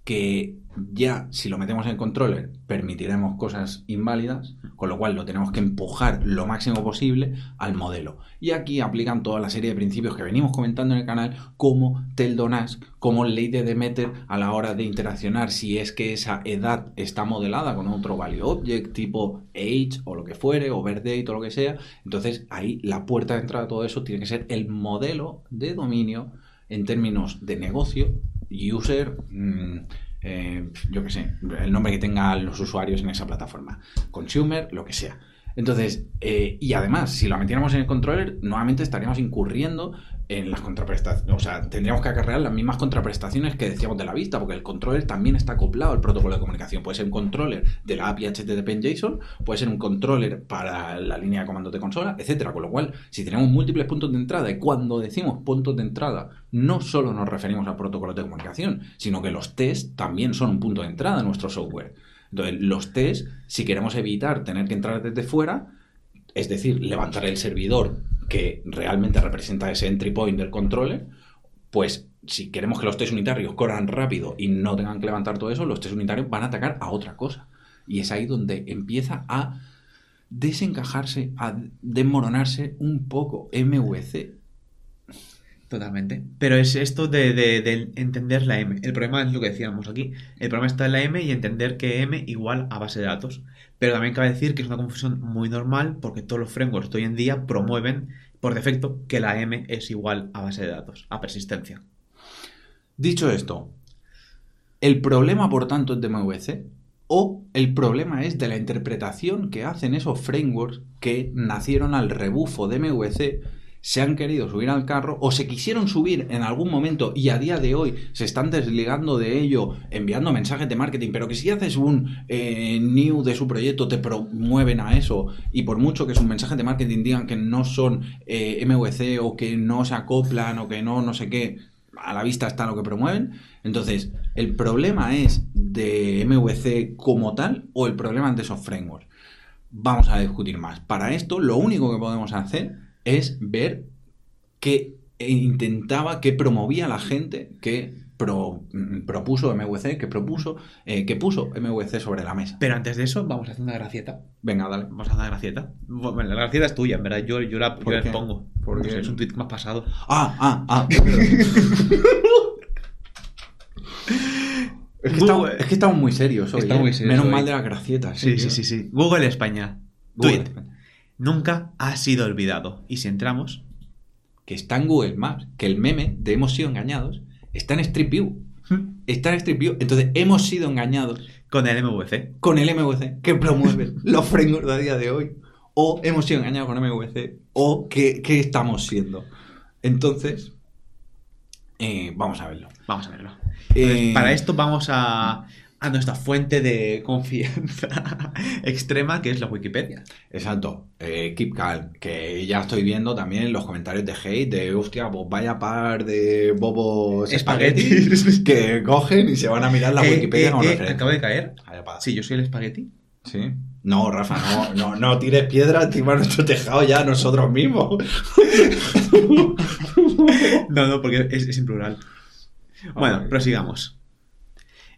Que ya si lo metemos en controller permitiremos cosas inválidas, con lo cual lo tenemos que empujar lo máximo posible al modelo. Y aquí aplican toda la serie de principios que venimos comentando en el canal, como Teldonask, como ley de Demeter a la hora de interaccionar, si es que esa edad está modelada con otro value object tipo age o lo que fuere, o birthdate o lo que sea. Entonces ahí la puerta de entrada a todo eso tiene que ser el modelo de dominio en términos de negocio, user, mm, eh, yo qué sé, el nombre que tengan los usuarios en esa plataforma, consumer, lo que sea. Entonces, eh, y además, si lo metiéramos en el controller, nuevamente estaríamos incurriendo en las contraprestaciones. O sea, tendríamos que acarrear las mismas contraprestaciones que decíamos de la vista, porque el controller también está acoplado al protocolo de comunicación. Puede ser un controller de la API HTTP en JSON, puede ser un controller para la línea de comandos de consola, etcétera. Con lo cual, si tenemos múltiples puntos de entrada, y cuando decimos puntos de entrada, no solo nos referimos a protocolos de comunicación, sino que los tests también son un punto de entrada en nuestro software. Entonces, los tests, si queremos evitar tener que entrar desde fuera, es decir, levantar el servidor que realmente representa ese entry point del controller, pues si queremos que los test unitarios corran rápido y no tengan que levantar todo eso, los test unitarios van a atacar a otra cosa. Y es ahí donde empieza a desencajarse, a desmoronarse un poco MVC. Totalmente. Pero es esto de, de- de entender la M. El problema es lo que decíamos aquí. El problema está en la M y entender que M igual a base de datos. Pero también cabe decir que es una confusión muy normal porque todos los frameworks de hoy en día promueven por defecto que la M es igual a base de datos, a persistencia. Dicho esto, el problema, por tanto, es de MVC. o el problema es de la interpretación que hacen esos frameworks que nacieron al rebufo de MVC, se han querido subir al carro o se quisieron subir en algún momento y a día de hoy se están desligando de ello enviando mensajes de marketing, pero que si haces un eh, new de su proyecto te promueven a eso y por mucho que sus mensajes de marketing digan que no son eh, MVC o que no se acoplan o que no no sé qué, a la vista está lo que promueven. Entonces, ¿el problema es de MVC como tal o el problema es de esos frameworks? Vamos a discutir más. Para esto, lo único que podemos hacer es ver qué intentaba, qué promovía la gente que propuso MVC, que propuso, eh, que puso MVC sobre la mesa. Pero antes de eso, vamos a hacer una gracieta. Venga, dale. Vamos a hacer una gracieta. Bueno, la gracieta es tuya, en verdad. Yo, yo la, yo la pongo. Porque es un tweet más pasado. Ah, ah, ah. es, que estamos, es, que estamos, muy serios hoy. Está muy ¿eh? serios Menos mal de las gracietas. Sí, sí, sí, sí, Google España. Google Tweet. España. Nunca ha sido olvidado. Y si entramos, Que está en Google Maps, que el meme de hemos sido engañados está en Street View. Está en Street View. Entonces, hemos sido engañados con el MVC. con el MVC que promueve los frameworks de a día de hoy. O hemos sido engañados con MVC. O qué, qué estamos siendo. Entonces, eh, vamos a verlo. Vamos a verlo. Eh, para esto vamos a, a nuestra fuente de confianza extrema, que es la Wikipedia. Exacto, eh, Keep Calm, que ya estoy viendo también los comentarios de hate de hostia, pues vaya par de bobos Espaguetis. que cogen y se van a mirar la Eh, Wikipedia eh, como eh, referencia. acabo de caer. Sí, yo soy el espagueti. ¿Sí? No, Rafa, no, no, no tires piedra encima de nuestro tejado ya nosotros mismos. No, no, porque es, es en plural. Bueno, prosigamos.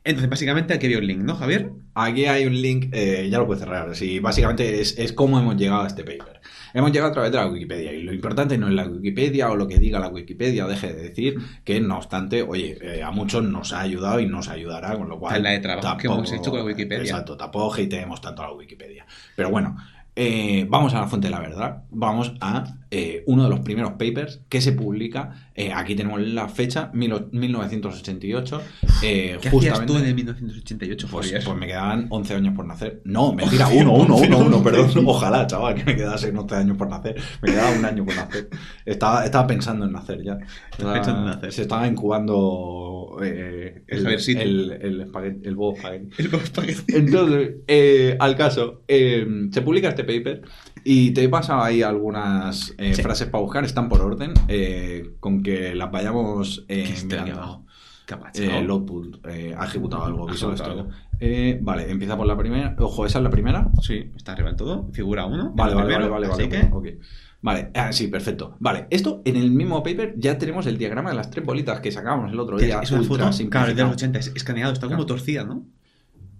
Entonces, básicamente aquí había un link, ¿no, Javier? Aquí hay un link, eh, ya lo puedes cerrar. Sí, básicamente es, es cómo hemos llegado a este paper. Hemos llegado a través de la Wikipedia y lo importante no es la Wikipedia o lo que diga la Wikipedia o deje de decir que no obstante, oye, eh, a muchos nos ha ayudado y nos ayudará, con lo cual... Es la de trabajo que hemos hecho con la Wikipedia. Exacto, tampoco hateemos tanto a la Wikipedia. Pero bueno, eh, vamos a la fuente de la verdad. Vamos a eh, uno de los primeros papers que se publica. eh, aquí tenemos la fecha, mil- 1988. eh, ¿Qué justamente, tú en el 1988, pues, pues me quedaban 11 años por nacer. No, mentira, uno, uno, uno, uno, perdón. Ojalá, chaval, que me quedasen 11 años por nacer. Me quedaba un año por nacer. Estaba, estaba pensando en nacer ya. Estaba- pensando en nacer. Se estaba incubando eh, El el, el, el, espagueti- el bobo espagueti. Entonces, eh, al caso, eh, se publica este paper y te he pasado ahí algunas eh, Sí. frases para buscar, están por orden, eh, con que las vayamos eh, mirando. Eh, Loadpool eh, ha ejecutado algo. Ha ejecutado vale, empieza por la primera. Ojo, ¿esa es la primera? Sí, está arriba del todo. Figura 1. Vale, vale, vale, vale, Así vale. que, ok. Vale, ah, sí, perfecto. Vale, esto en el mismo paper ya tenemos el diagrama de las tres bolitas que sacábamos el otro día. es una foto, claro, de los 80, es escaneado, está como torcida, ¿no?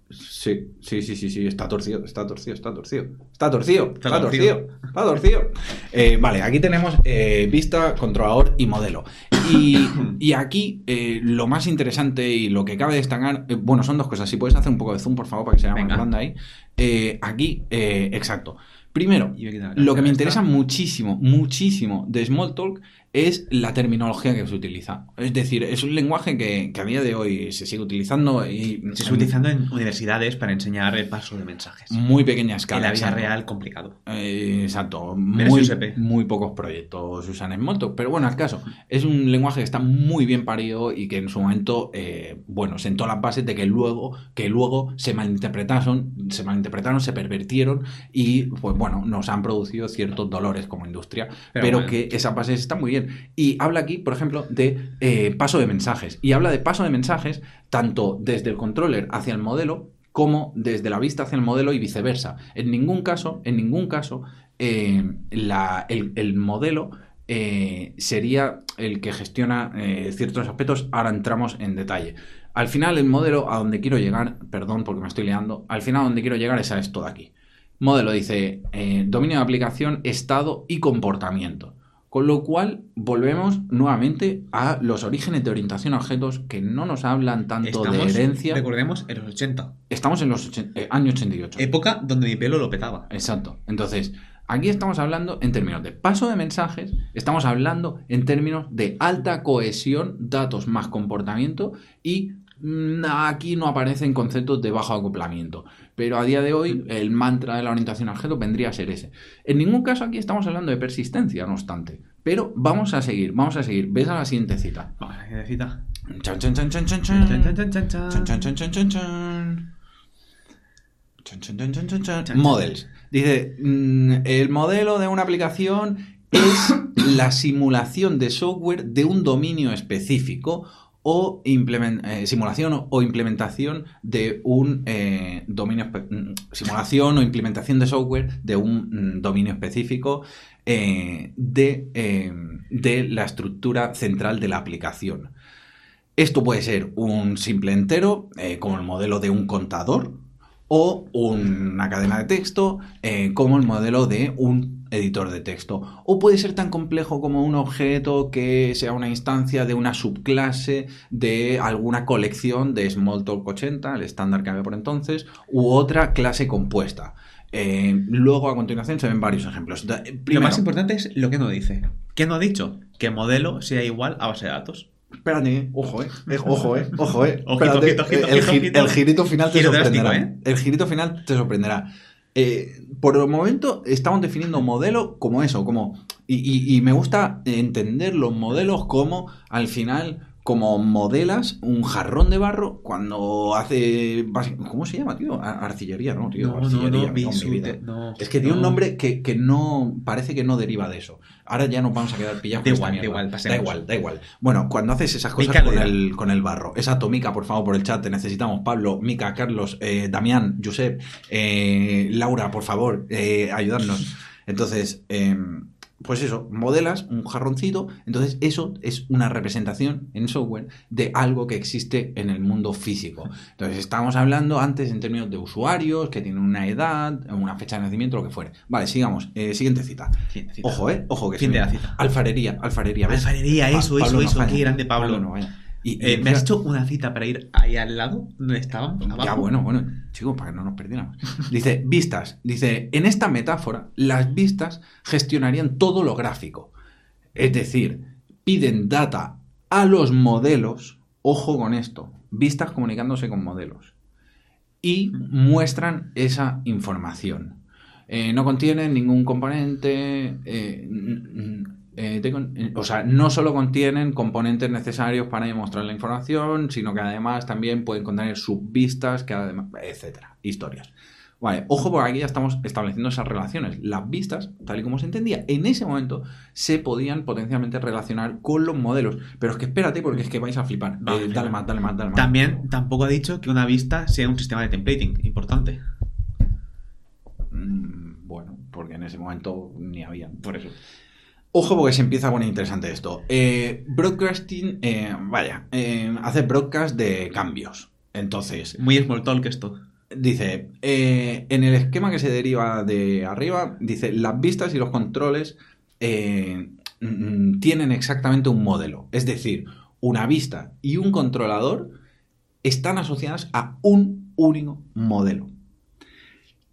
Sí, sí, sí, sí, sí, está torcido, está torcido, está torcido. Está torcido, Está torcido. está torcido. Eh, vale, aquí tenemos eh, vista, controlador y modelo. Y, y aquí eh, lo más interesante y lo que cabe destacar, bueno, son dos cosas. Si puedes hacer un poco de zoom, por favor, para que se vea más grande ahí. Aquí, exacto. Primero, lo que me interesa muchísimo, muchísimo de Smalltalk es la terminología que se utiliza. Es decir, es un lenguaje que, que a día de hoy se sigue utilizando y Se está utilizando en universidades para enseñar el paso de mensajes. muy pequeña en escala. la vida exacto. real, complicado. Eh, exacto. Muy, muy pocos proyectos usan Smalltalk. Pero bueno, al caso, es un lenguaje que está muy bien parido y que en su momento, eh, bueno, sentó las bases de que luego, que luego se malinterpretaron, se malinterpretaron, se pervertieron y, pues bueno, nos han producido ciertos dolores como industria. Pero Pero, bueno. que esas bases están muy bien. Y habla aquí, por ejemplo, de eh, paso de mensajes. Y habla de paso de mensajes tanto desde el controller hacia el modelo como desde la vista hacia el modelo y viceversa. En ningún caso, en ningún caso, eh, el, el modelo eh, sería el que gestiona ciertos aspectos. Ahora entramos en detalle. Al final, el modelo a donde quiero llegar, perdón porque me estoy liando, al final a donde quiero llegar es a esto de aquí. Modelo dice dominio de aplicación, estado y comportamiento. Con lo cual, volvemos nuevamente a los orígenes de orientación a objetos que no nos hablan tanto de herencia. recordemos, en los 80. Estamos en los eh, años 88. Época donde mi pelo lo petaba. Exacto. Entonces, aquí estamos hablando en términos de paso de mensajes, estamos hablando en términos de alta cohesión, datos más comportamiento y mm, aquí no aparecen conceptos de bajo acoplamiento. Pero a día de hoy el mantra de la orientación al objeto vendría a ser ese. En ningún caso aquí estamos hablando de persistencia, no obstante. Pero vamos a seguir, vamos a seguir. Ves a la siguiente cita. Vamos a la siguiente cita. Chan, chan, chan, chan, chan, chan. Models. Dice, mm, el modelo de una aplicación es la simulación de software de un dominio específico o eh, simulación o- implementación de un eh, dominio mm, simulación o implementación de software de un mm, dominio específico eh, de, eh, de la estructura central de la aplicación. Esto puede ser un simple entero, como el modelo de un contador, o una cadena de texto, como el modelo de un editor de texto. O puede ser tan complejo como un objeto que sea una instancia de una subclase de alguna colección de Smalltalk 80, el estándar que había por entonces, u otra clase compuesta. Eh, luego, a continuación, se ven varios ejemplos. Da- Lo más importante es lo que no dice. ¿Qué no ha dicho? Que modelo sea igual a base de datos. Espérate, ojo, eh. eh, Ojo, eh. Ojo, eh. Espérate, ojito, ojito, el, ojito, gi- ojito. el girito final te sorprenderá. El girito final te sorprenderá. Eh, por el momento estamos definiendo modelo como eso, como. Y, me gusta entender los modelos como al final. Como modelas un jarrón de barro cuando hace. ¿Cómo se llama, tío? Ar- Arcillería, ¿no, tío? No, Arcillería, no, vida. no. Es que tiene un no. nombre que, que no. Parece que no deriva de eso. Ahora ya nos vamos a quedar pillados Da con esta igual, da igual, Da igual, da igual. Bueno, cuando haces esas cosas Mica con el, con el barro. Esa tomica, por favor, por el chat. Te necesitamos. Pablo, Mica, Carlos, eh, Damián, Josep, eh, Laura, por favor, eh, ayudarnos. Entonces, eh, pues eso, modelas un jarroncito. Entonces, eso es una representación en software de algo que existe en el mundo físico. Entonces, estábamos hablando antes en términos de usuarios que tienen una edad, una fecha de nacimiento, lo que fuere. Vale, sigamos. Eh, siguiente cita. Ojo, eh, ojo que Fin de la cita. Alfarería, alfarería. ¿ves? Alfarería, Pa- eso, eso, Pablo no eso. falla. Qué grande Pablo. no falla. Y, Eh, ¿Me has hecho una cita para ir ahí al lado? ¿Dónde estaban? Ya, bueno, bueno, chicos, para que no nos perdiéramos. Dice, vistas. Dice, en esta metáfora, las vistas gestionarían todo lo gráfico. Es decir, piden data a los modelos, ojo con esto, vistas comunicándose con modelos, y muestran esa información. Eh, no contienen ningún componente, eh, eh, eh, o sea, no solo contienen componentes necesarios para demostrar la información, sino que además también pueden contener subvistas, que además, etcétera, historias. Vale, ojo porque aquí ya estamos estableciendo esas relaciones. Las vistas, tal y como se entendía, en ese momento se podían potencialmente relacionar con los modelos. Pero es que espérate porque es que vais a flipar. Eh, dale más, dale más, dale más. También tampoco ha dicho que una vista sea un sistema de templating importante. Mm, Bueno, porque en ese momento ni había. Por eso. Ojo porque se empieza a poner interesante esto. Eh, broadcasting, eh, vaya, eh, hace broadcast de cambios. Entonces, Muy small talk esto. dice, en el esquema que se deriva de arriba, dice, las vistas y los controles mm, tienen exactamente un modelo. Es decir, una vista y un controlador están asociadas a un único modelo.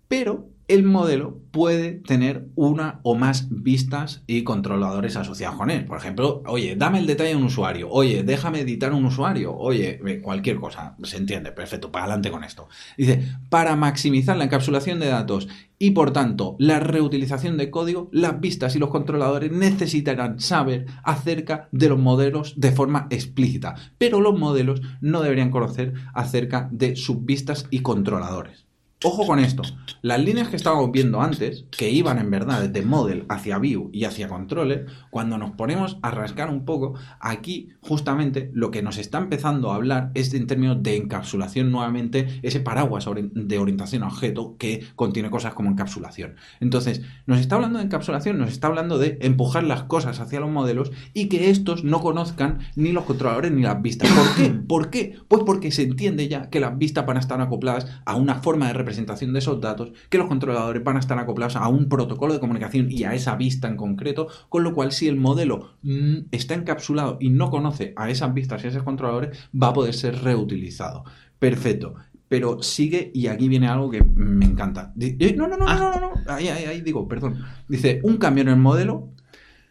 Pero el modelo puede tener una o más vistas y controladores asociados con él. Por ejemplo, oye, dame el detalle de un usuario. Oye, déjame editar un usuario. Oye, eh, cualquier cosa. Se entiende. Perfecto. Para adelante con esto. Dice, para maximizar la encapsulación de datos y por tanto la reutilización de código, las vistas y los controladores necesitarán saber acerca de los modelos de forma explícita. Pero los modelos no deberían conocer acerca de sus vistas y controladores. Ojo con esto. Las líneas que estábamos viendo antes, que iban en verdad desde model hacia view y hacia controller, cuando nos ponemos a rascar un poco, aquí justamente lo que nos está empezando a hablar es en términos de encapsulación nuevamente, ese paraguas de orientación a objeto que contiene cosas como encapsulación. Entonces, nos está hablando de encapsulación, nos está hablando de empujar las cosas hacia los modelos y que estos no conozcan ni los controladores ni las vistas. ¿Por qué? ¿Por qué? Pues porque se entiende ya que las vistas van a estar acopladas a una forma de representación de esos datos, que los controladores van a estar acoplados a un protocolo de comunicación y a esa vista en concreto, con lo cual si el modelo mm, está encapsulado y no conoce a esas vistas y a esos controladores, va a poder ser reutilizado. Perfecto. Pero sigue, y aquí viene algo que me encanta. Di- No, no, no, no, no, no, no. Ahí, ahí, ahí digo, perdón. Dice, un cambio en el modelo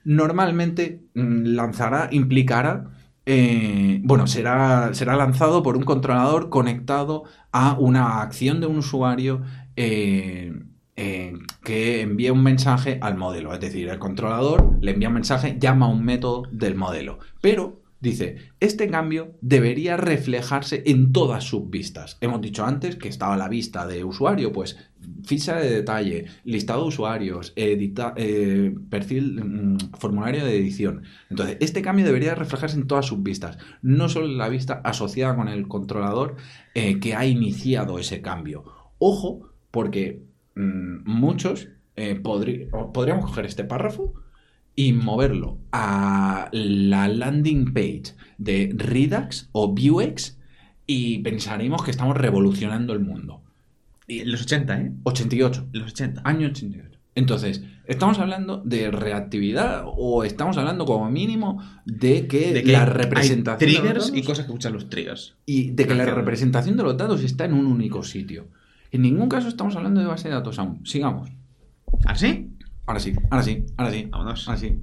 normalmente mm, lanzará, implicará eh, bueno, será, será lanzado por un controlador conectado a una acción de un usuario eh, eh, que envía un mensaje al modelo. Es decir, el controlador le envía un mensaje, llama a un método del modelo. Pero Dice, este cambio debería reflejarse en todas sus vistas. Hemos dicho antes que estaba la vista de usuario, pues ficha de detalle, listado de usuarios, edita, eh, perfil, mm, formulario de edición. Entonces, este cambio debería reflejarse en todas sus vistas, no solo en la vista asociada con el controlador eh, que ha iniciado ese cambio. Ojo, porque mm, muchos eh, podríamos coger este párrafo y moverlo a la landing page de Redux o Vuex y pensaremos que estamos revolucionando el mundo. Y los 80, ¿eh? 88. Los 80. Año 88. Entonces, ¿estamos hablando de reactividad o estamos hablando como mínimo de que, la representación... Hay triggers y cosas que escuchan los triggers. Y de que la representación de los datos está en un único sitio. En ningún caso estamos hablando de base de datos aún. Sigamos. ¿Ah, sí? Ahora sí, ahora sí, ahora sí. Vámonos. Ahora sí.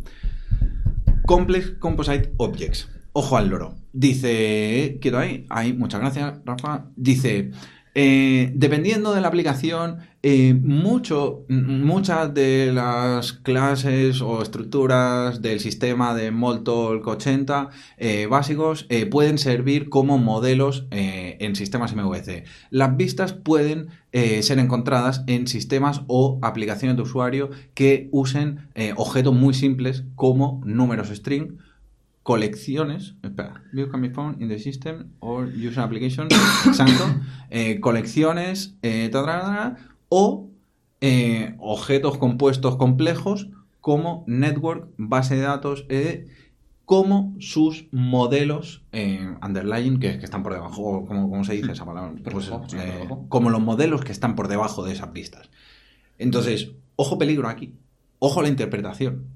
Complex Composite Objects. Ojo al loro. Dice, quiero ahí, ahí, muchas gracias, Rafa. Dice, eh, dependiendo de la aplicación, eh, muchas de las clases o estructuras del sistema de Moltolk 80 eh, básicos pueden servir como modelos en sistemas MVC. Las vistas pueden ser encontradas en sistemas o aplicaciones de usuario que usen objetos muy simples como números string colecciones, espera, view can be found in the system or user application, exacto, eh, colecciones, eh, o eh, objetos compuestos complejos como network, base de datos, como sus modelos underlying que, que, están por debajo, como, como se dice esa palabra, pues, como los modelos que están por debajo de esas pistas. Entonces, ojo peligro aquí, ojo la interpretación,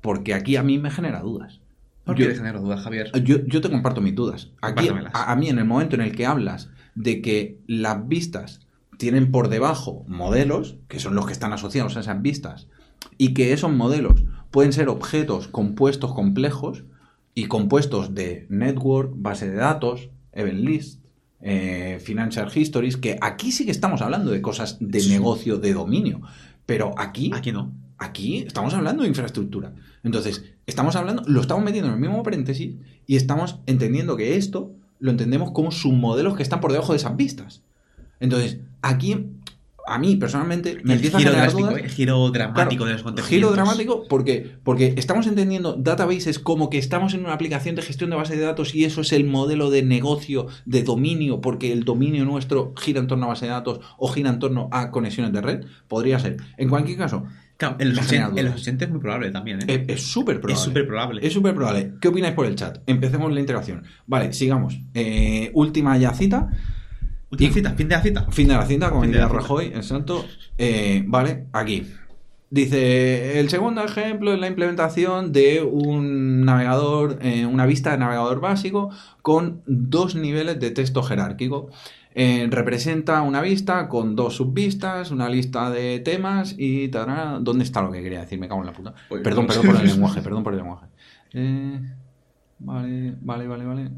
porque aquí a mí me genera dudas. ¿Por qué genero dudas, Javier? Yo, te comparto mis dudas. Aquí, a, mí, en el momento en el que hablas de que las vistas tienen por debajo modelos, que son los que están asociados a esas vistas, y que esos modelos pueden ser objetos compuestos complejos y compuestos de network, base de datos, event list, eh, financial histories, que aquí sí que estamos hablando de cosas de negocio, de dominio, pero aquí... Aquí no. Aquí estamos hablando de infraestructura. Entonces, estamos hablando, lo estamos metiendo en el mismo paréntesis y estamos entendiendo que esto lo entendemos como submodelos que están por debajo de esas vistas. Entonces, aquí, a mí personalmente, me empieza a generar dudas. El giro dramático de los contenidos. Giro dramático porque, porque estamos entendiendo databases como que estamos en una aplicación de gestión de base de datos y eso es el modelo de negocio, de dominio, porque el dominio nuestro gira en torno a base de datos o gira en torno a conexiones de red. Podría ser. En cualquier caso, en, los 80, es muy probable también. ¿eh? Es súper probable. Es súper probable. Es súper probable. ¿Qué opináis por el chat? Empecemos la integración. Vale, sigamos. Eh, última ya cita. Última cita, fin de la cita. Fin de la cita, como diría Rajoy, exacto. Eh, vale, aquí. Dice, el segundo ejemplo es la implementación de un navegador, una vista de navegador básico con dos niveles de texto jerárquico. Eh, representa una vista con dos subvistas, una lista de temas y tal. ¿Dónde está lo que quería decir? Me cago en la puta. perdón, perdón por el lenguaje, perdón por el lenguaje. Eh, vale, vale, vale, vale.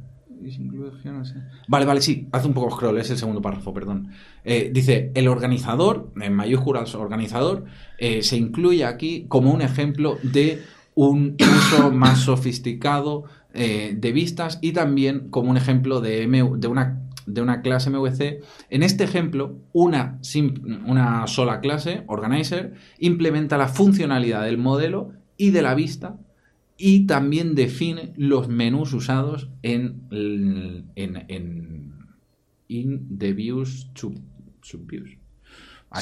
Vale, vale, sí, hace un poco scroll, es el segundo párrafo, perdón. Eh, dice, el organizador, en mayúsculas organizador, se incluye aquí como un ejemplo de un uso más sofisticado de vistas y también como un ejemplo de, de una de una clase MVC. En este ejemplo, una, una sola clase, organizer, implementa la funcionalidad del modelo y de la vista y también define los menús usados en, en, en in the views subviews.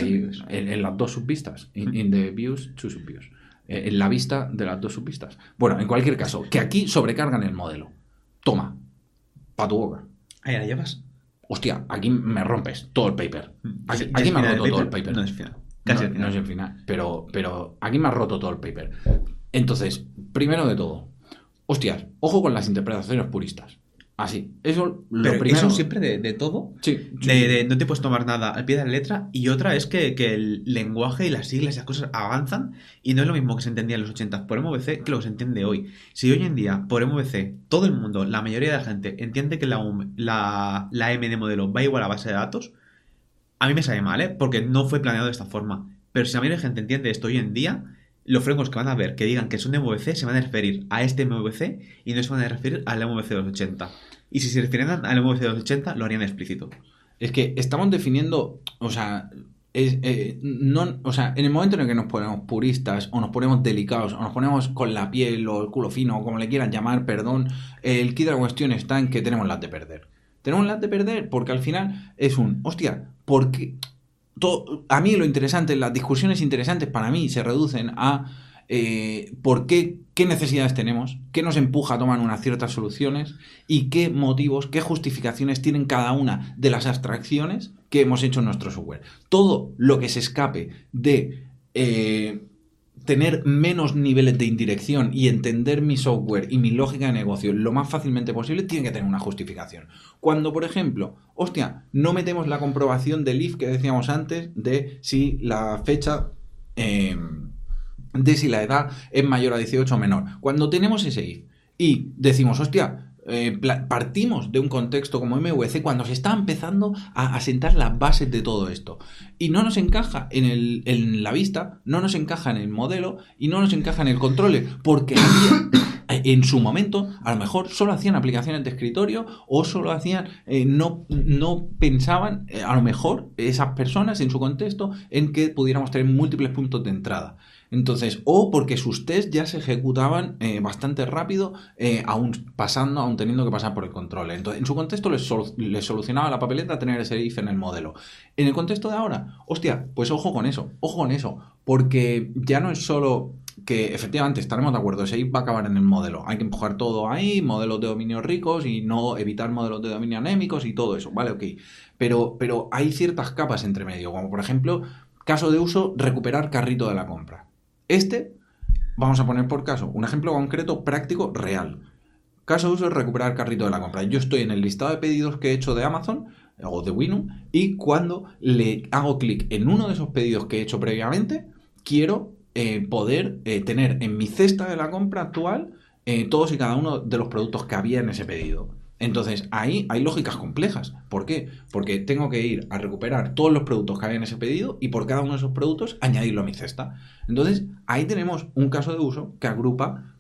en, las dos subvistas. In, the views to subviews. Eh, en la vista de las dos subvistas. Bueno, en cualquier caso, que aquí sobrecargan el modelo. Toma, pa' tu boca. Ahí la llevas hostia, aquí me rompes todo el paper. Mm. Aquí, me ha roto todo el paper. No es final. Casi no, es el final. Pero, pero aquí me ha roto todo el paper. Entonces, primero de todo, hostias, ojo con las interpretaciones puristas. Así. Eso lo Pero primero. eso siempre de, de todo. Sí, De, no te puedes tomar nada al pie de la letra. Y otra es que, que el lenguaje y las siglas y las cosas avanzan. Y no es lo mismo que se entendía en los 80 por MVC que lo que se entiende hoy. Si hoy en día, por MVC, todo el mundo, la mayoría de la gente, entiende que la, la, la M de modelo va igual a base de datos, a mí me sale mal, ¿eh? Porque no fue planeado de esta forma. Pero si la mayoría de gente entiende esto hoy en día, los frameworks que van a ver que digan que son MVC se van a referir a este MVC y no se van a referir al MVC de los 80. Y si se refirieran al MVC de los 80, lo harían explícito. Es que estamos definiendo, o sea, es, eh, no, o sea, en el momento en el que nos ponemos puristas o nos ponemos delicados o nos ponemos con la piel o el culo fino o como le quieran llamar, perdón, el kit de la cuestión está en que tenemos las de perder. Tenemos las de perder porque al final es un, hostia, porque a mí lo interesante, las discusiones interesantes para mí se reducen a eh, por qué, qué necesidades tenemos, qué nos empuja a tomar unas ciertas soluciones y qué motivos, qué justificaciones tienen cada una de las abstracciones que hemos hecho en nuestro software. Todo lo que se escape de eh, tener menos niveles de indirección y entender mi software y mi lógica de negocio lo más fácilmente posible tiene que tener una justificación. Cuando, por ejemplo, hostia, no metemos la comprobación del if que decíamos antes de si la fecha... eh, de si la edad es mayor a 18 o menor. Cuando tenemos ese if y decimos, hostia, eh, partimos de un contexto como MVC cuando se está empezando a, a sentar las bases de todo esto y no nos encaja en, el, en la vista, no nos encaja en el modelo y no nos encaja en el control, porque en su momento a lo mejor solo hacían aplicaciones de escritorio o solo hacían, eh, no, no pensaban eh, a lo mejor esas personas en su contexto en que pudiéramos tener múltiples puntos de entrada. Entonces, o porque sus test ya se ejecutaban eh, bastante rápido, eh, aún pasando, aún teniendo que pasar por el control. Entonces, en su contexto les solucionaba la papeleta tener ese if en el modelo. En el contexto de ahora, hostia, pues ojo con eso, ojo con eso, porque ya no es solo que efectivamente estaremos de acuerdo, ese if va a acabar en el modelo. Hay que empujar todo ahí, modelos de dominio ricos y no evitar modelos de dominio anémicos y todo eso, ¿vale? Ok. Pero, pero hay ciertas capas entre medio, como por ejemplo, caso de uso, recuperar carrito de la compra. Este, vamos a poner por caso, un ejemplo concreto, práctico, real. Caso de uso es recuperar carrito de la compra. Yo estoy en el listado de pedidos que he hecho de Amazon o de Winum y cuando le hago clic en uno de esos pedidos que he hecho previamente, quiero eh, poder eh, tener en mi cesta de la compra actual eh, todos y cada uno de los productos que había en ese pedido. Entonces, ahí hay lógicas complejas. ¿Por qué? Porque tengo que ir a recuperar todos los productos que había en ese pedido y por cada uno de esos productos añadirlo a mi cesta. Entonces, ahí tenemos un caso de uso que agrupa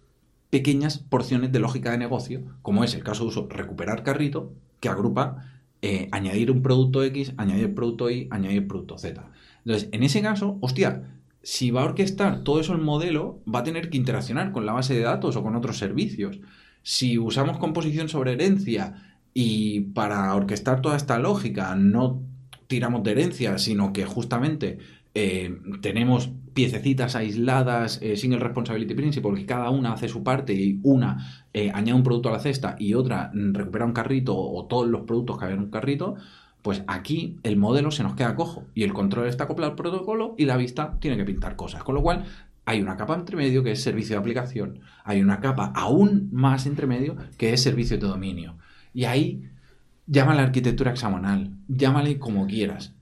pequeñas porciones de lógica de negocio, como es el caso de uso recuperar carrito, que agrupa eh, añadir un producto X, añadir producto Y, añadir producto Z. Entonces, en ese caso, hostia, si va a orquestar todo eso el modelo, va a tener que interaccionar con la base de datos o con otros servicios. Si usamos composición sobre herencia y para orquestar toda esta lógica no tiramos de herencia, sino que justamente eh, tenemos piececitas aisladas, eh, single responsibility principle, que cada una hace su parte y una eh, añade un producto a la cesta y otra recupera un carrito o todos los productos que había en un carrito, pues aquí el modelo se nos queda cojo y el control está acoplado al protocolo y la vista tiene que pintar cosas. Con lo cual hay una capa entre medio que es servicio de aplicación, hay una capa aún más entre medio que es servicio de dominio. Y ahí llámale arquitectura hexagonal, llámale como quieras.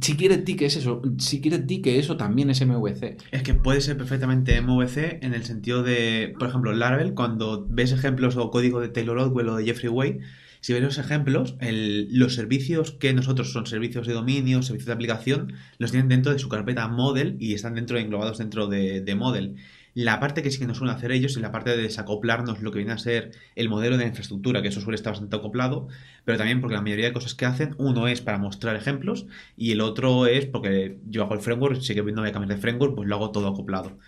Si quieres di que es eso, si quieres di que eso también es MVC. Es que puede ser perfectamente MVC en el sentido de, por ejemplo, Laravel, cuando ves ejemplos o código de Taylor Otwell o de Jeffrey Way, si ves los ejemplos, los servicios que nosotros son servicios de dominio, servicios de aplicación, los tienen dentro de su carpeta Model y están dentro englobados dentro de, de Model. La parte que sí que nos suelen hacer ellos es la parte de desacoplarnos lo que viene a ser el modelo de infraestructura, que eso suele estar bastante acoplado, pero también porque la mayoría de cosas que hacen, uno es para mostrar ejemplos y el otro es porque yo hago el framework, si que no voy a cambiar de framework, pues lo hago todo acoplado.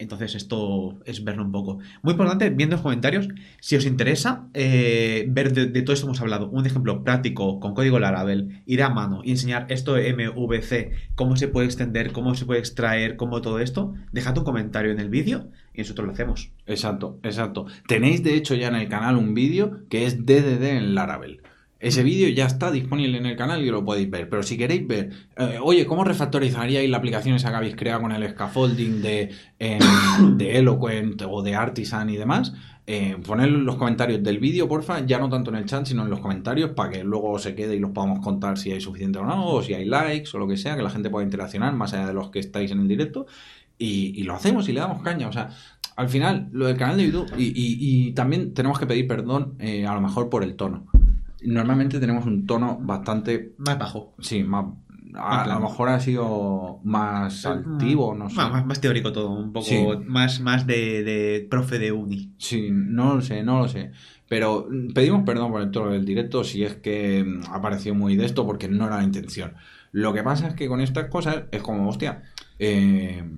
Entonces esto es verlo un poco. Muy importante, viendo los comentarios, si os interesa eh, ver de, todo esto hemos hablado, un ejemplo práctico con código Laravel, ir a mano y enseñar esto de MVC, cómo se puede extender, cómo se puede extraer, cómo todo esto, dejad un comentario en el vídeo y nosotros lo hacemos. Exacto, exacto. Tenéis de hecho ya en el canal un vídeo que es DDD en Laravel. Ese vídeo ya está disponible en el canal y lo podéis ver. Pero si queréis ver, eh, oye, ¿cómo refactorizaríais la aplicación esa que habéis creado con el scaffolding de, em, de Eloquent o de Artisan y demás? Eh, ponedlo en los comentarios del vídeo, porfa, ya no tanto en el chat, sino en los comentarios, para que luego se quede y los podamos contar si hay suficiente o no, o si hay likes o lo que sea, que la gente pueda interaccionar más allá de los que estáis en el directo. Y, y lo hacemos y le damos caña. O sea, al final, lo del canal de YouTube, y, y- y también tenemos que pedir perdón, eh, a lo mejor por el tono. Normalmente tenemos un tono bastante, Más bajo. sí, más... A, lo mejor ha sido más altivo, no sé. Más, más- más teórico todo, un poco Sí. más, más de, de profe de uni. Sí, no lo sé, no lo sé. Pero mm, pedimos perdón por el tono del directo si es que mm, ha parecido muy de esto porque no era la intención. Lo que pasa es que con estas cosas es como, hostia, eh,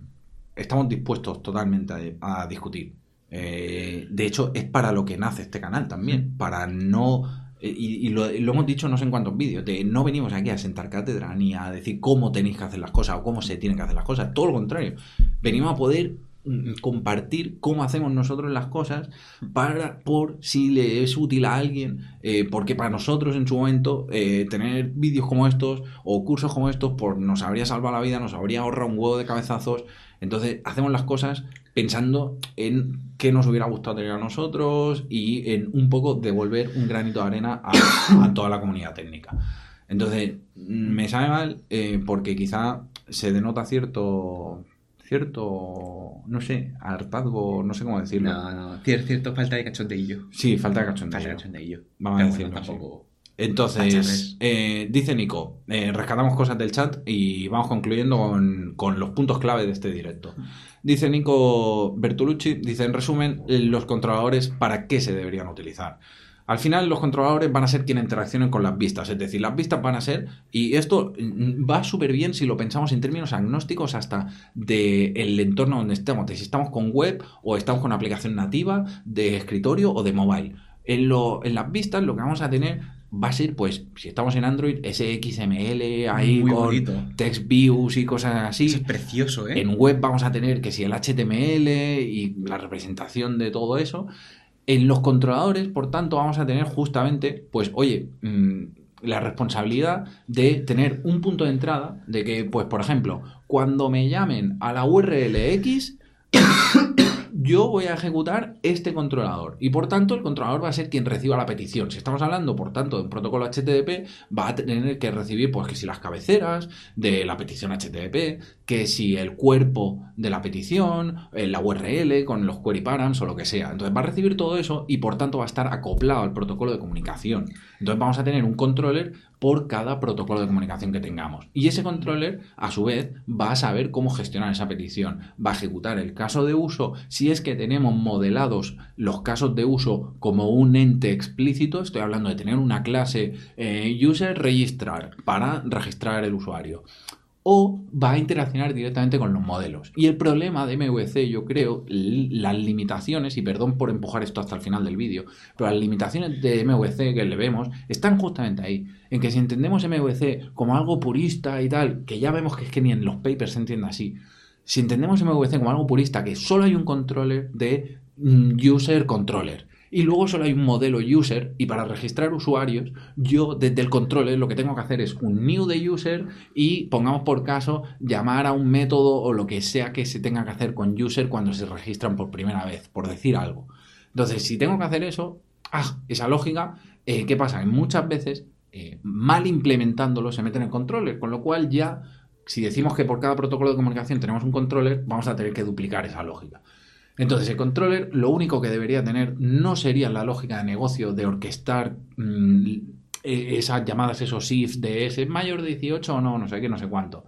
estamos dispuestos totalmente a, a discutir. Eh, de hecho, es para lo que nace este canal también, para no... eh, Y, lo, hemos dicho no sé en cuántos vídeos, de no venimos aquí a sentar cátedra ni a decir cómo tenéis que hacer las cosas o cómo se tienen que hacer las cosas, todo lo contrario. Venimos a poder mm, compartir cómo hacemos nosotros las cosas para por si le es útil a alguien eh, porque para nosotros en su momento eh, tener vídeos como estos o cursos como estos por nos habría salvado la vida nos habría ahorrado un huevo de cabezazos entonces hacemos las cosas pensando en qué nos hubiera gustado tener a nosotros y en un poco devolver un granito de arena a, a toda la comunidad técnica entonces me sabe mal eh, porque quizá se denota cierto cierto no sé hartazgo no sé cómo decirlo No, no, cier- cierto falta de cachondeillo. Sí, falta de Falta cachondeo. de cachondeillo. Vamos a decirlo bueno, así. Entonces, eh, dice Nico, eh, rescatamos cosas del chat y vamos concluyendo con, con los puntos clave de este directo. Dice Nico Bertolucci, dice en resumen, los controladores, ¿para qué se deberían utilizar? Al final los controladores van a ser quienes interaccionen con las vistas, es decir, las vistas van a ser, y esto mm, va súper bien si lo pensamos en términos agnósticos hasta del entorno donde estemos, de si estamos con web o estamos con aplicación nativa de escritorio o de mobile. En, lo- en las vistas lo que vamos a tener va a ser, pues, si estamos en Android, ese XML ahí Muy con bonito. text views y cosas así. Eso es precioso, ¿eh? En web vamos a tener que si el HTML y la representación de todo eso. En los controladores, por tanto, vamos a tener justamente, pues, oye, mm, la responsabilidad de tener un punto de entrada de que, pues, por ejemplo, cuando me llamen a la URL X, yo voy a ejecutar este controlador y por tanto el controlador va a ser quien reciba la petición. Si estamos hablando, por tanto, de un protocolo HTTP, va a tener que recibir, pues, que si las cabeceras de la petición HTTP, que si el cuerpo de la petición, eh, la URL con los query params o lo que sea. Entonces va a recibir todo eso y por tanto va a estar acoplado al protocolo de comunicación. Entonces vamos a tener un controller por cada protocolo de comunicación que tengamos. Y ese controller, a su vez, va a saber cómo gestionar esa petición. Va a ejecutar el caso de uso si es que tenemos modelados los casos de uso como un ente explícito. Estoy hablando de tener una clase eh, user registrar para registrar el usuario o va a interaccionar directamente con los modelos. Y el problema de MVC, yo creo, las limitaciones, y perdón por empujar esto hasta el final del vídeo, pero las limitaciones de MVC que le vemos están justamente ahí. En que si entendemos MVC como algo purista y tal, que ya vemos que es que ni en los papers se entiende así. Si entendemos MVC como algo purista, que solo hay un controller de mm, user controller. Y luego solo hay un modelo user y para registrar usuarios, yo desde el controller lo que tengo que hacer es un new de user y pongamos por caso llamar a un método o lo que sea que se tenga que hacer con user cuando se registran por primera vez, por decir algo. Entonces, si tengo que hacer eso, ah, esa lógica, eh, ¿qué pasa? Muchas veces, eh, mal implementándolo, se mete en el controller, con lo cual ya, si decimos que por cada protocolo de comunicación tenemos un controller, vamos a tener que duplicar esa lógica. Entonces, el controller lo único que debería tener no sería la lógica de negocio de orquestar mm, eh, esas llamadas, esos ifs de ese mayor de 18 o no, no sé qué, no sé cuánto.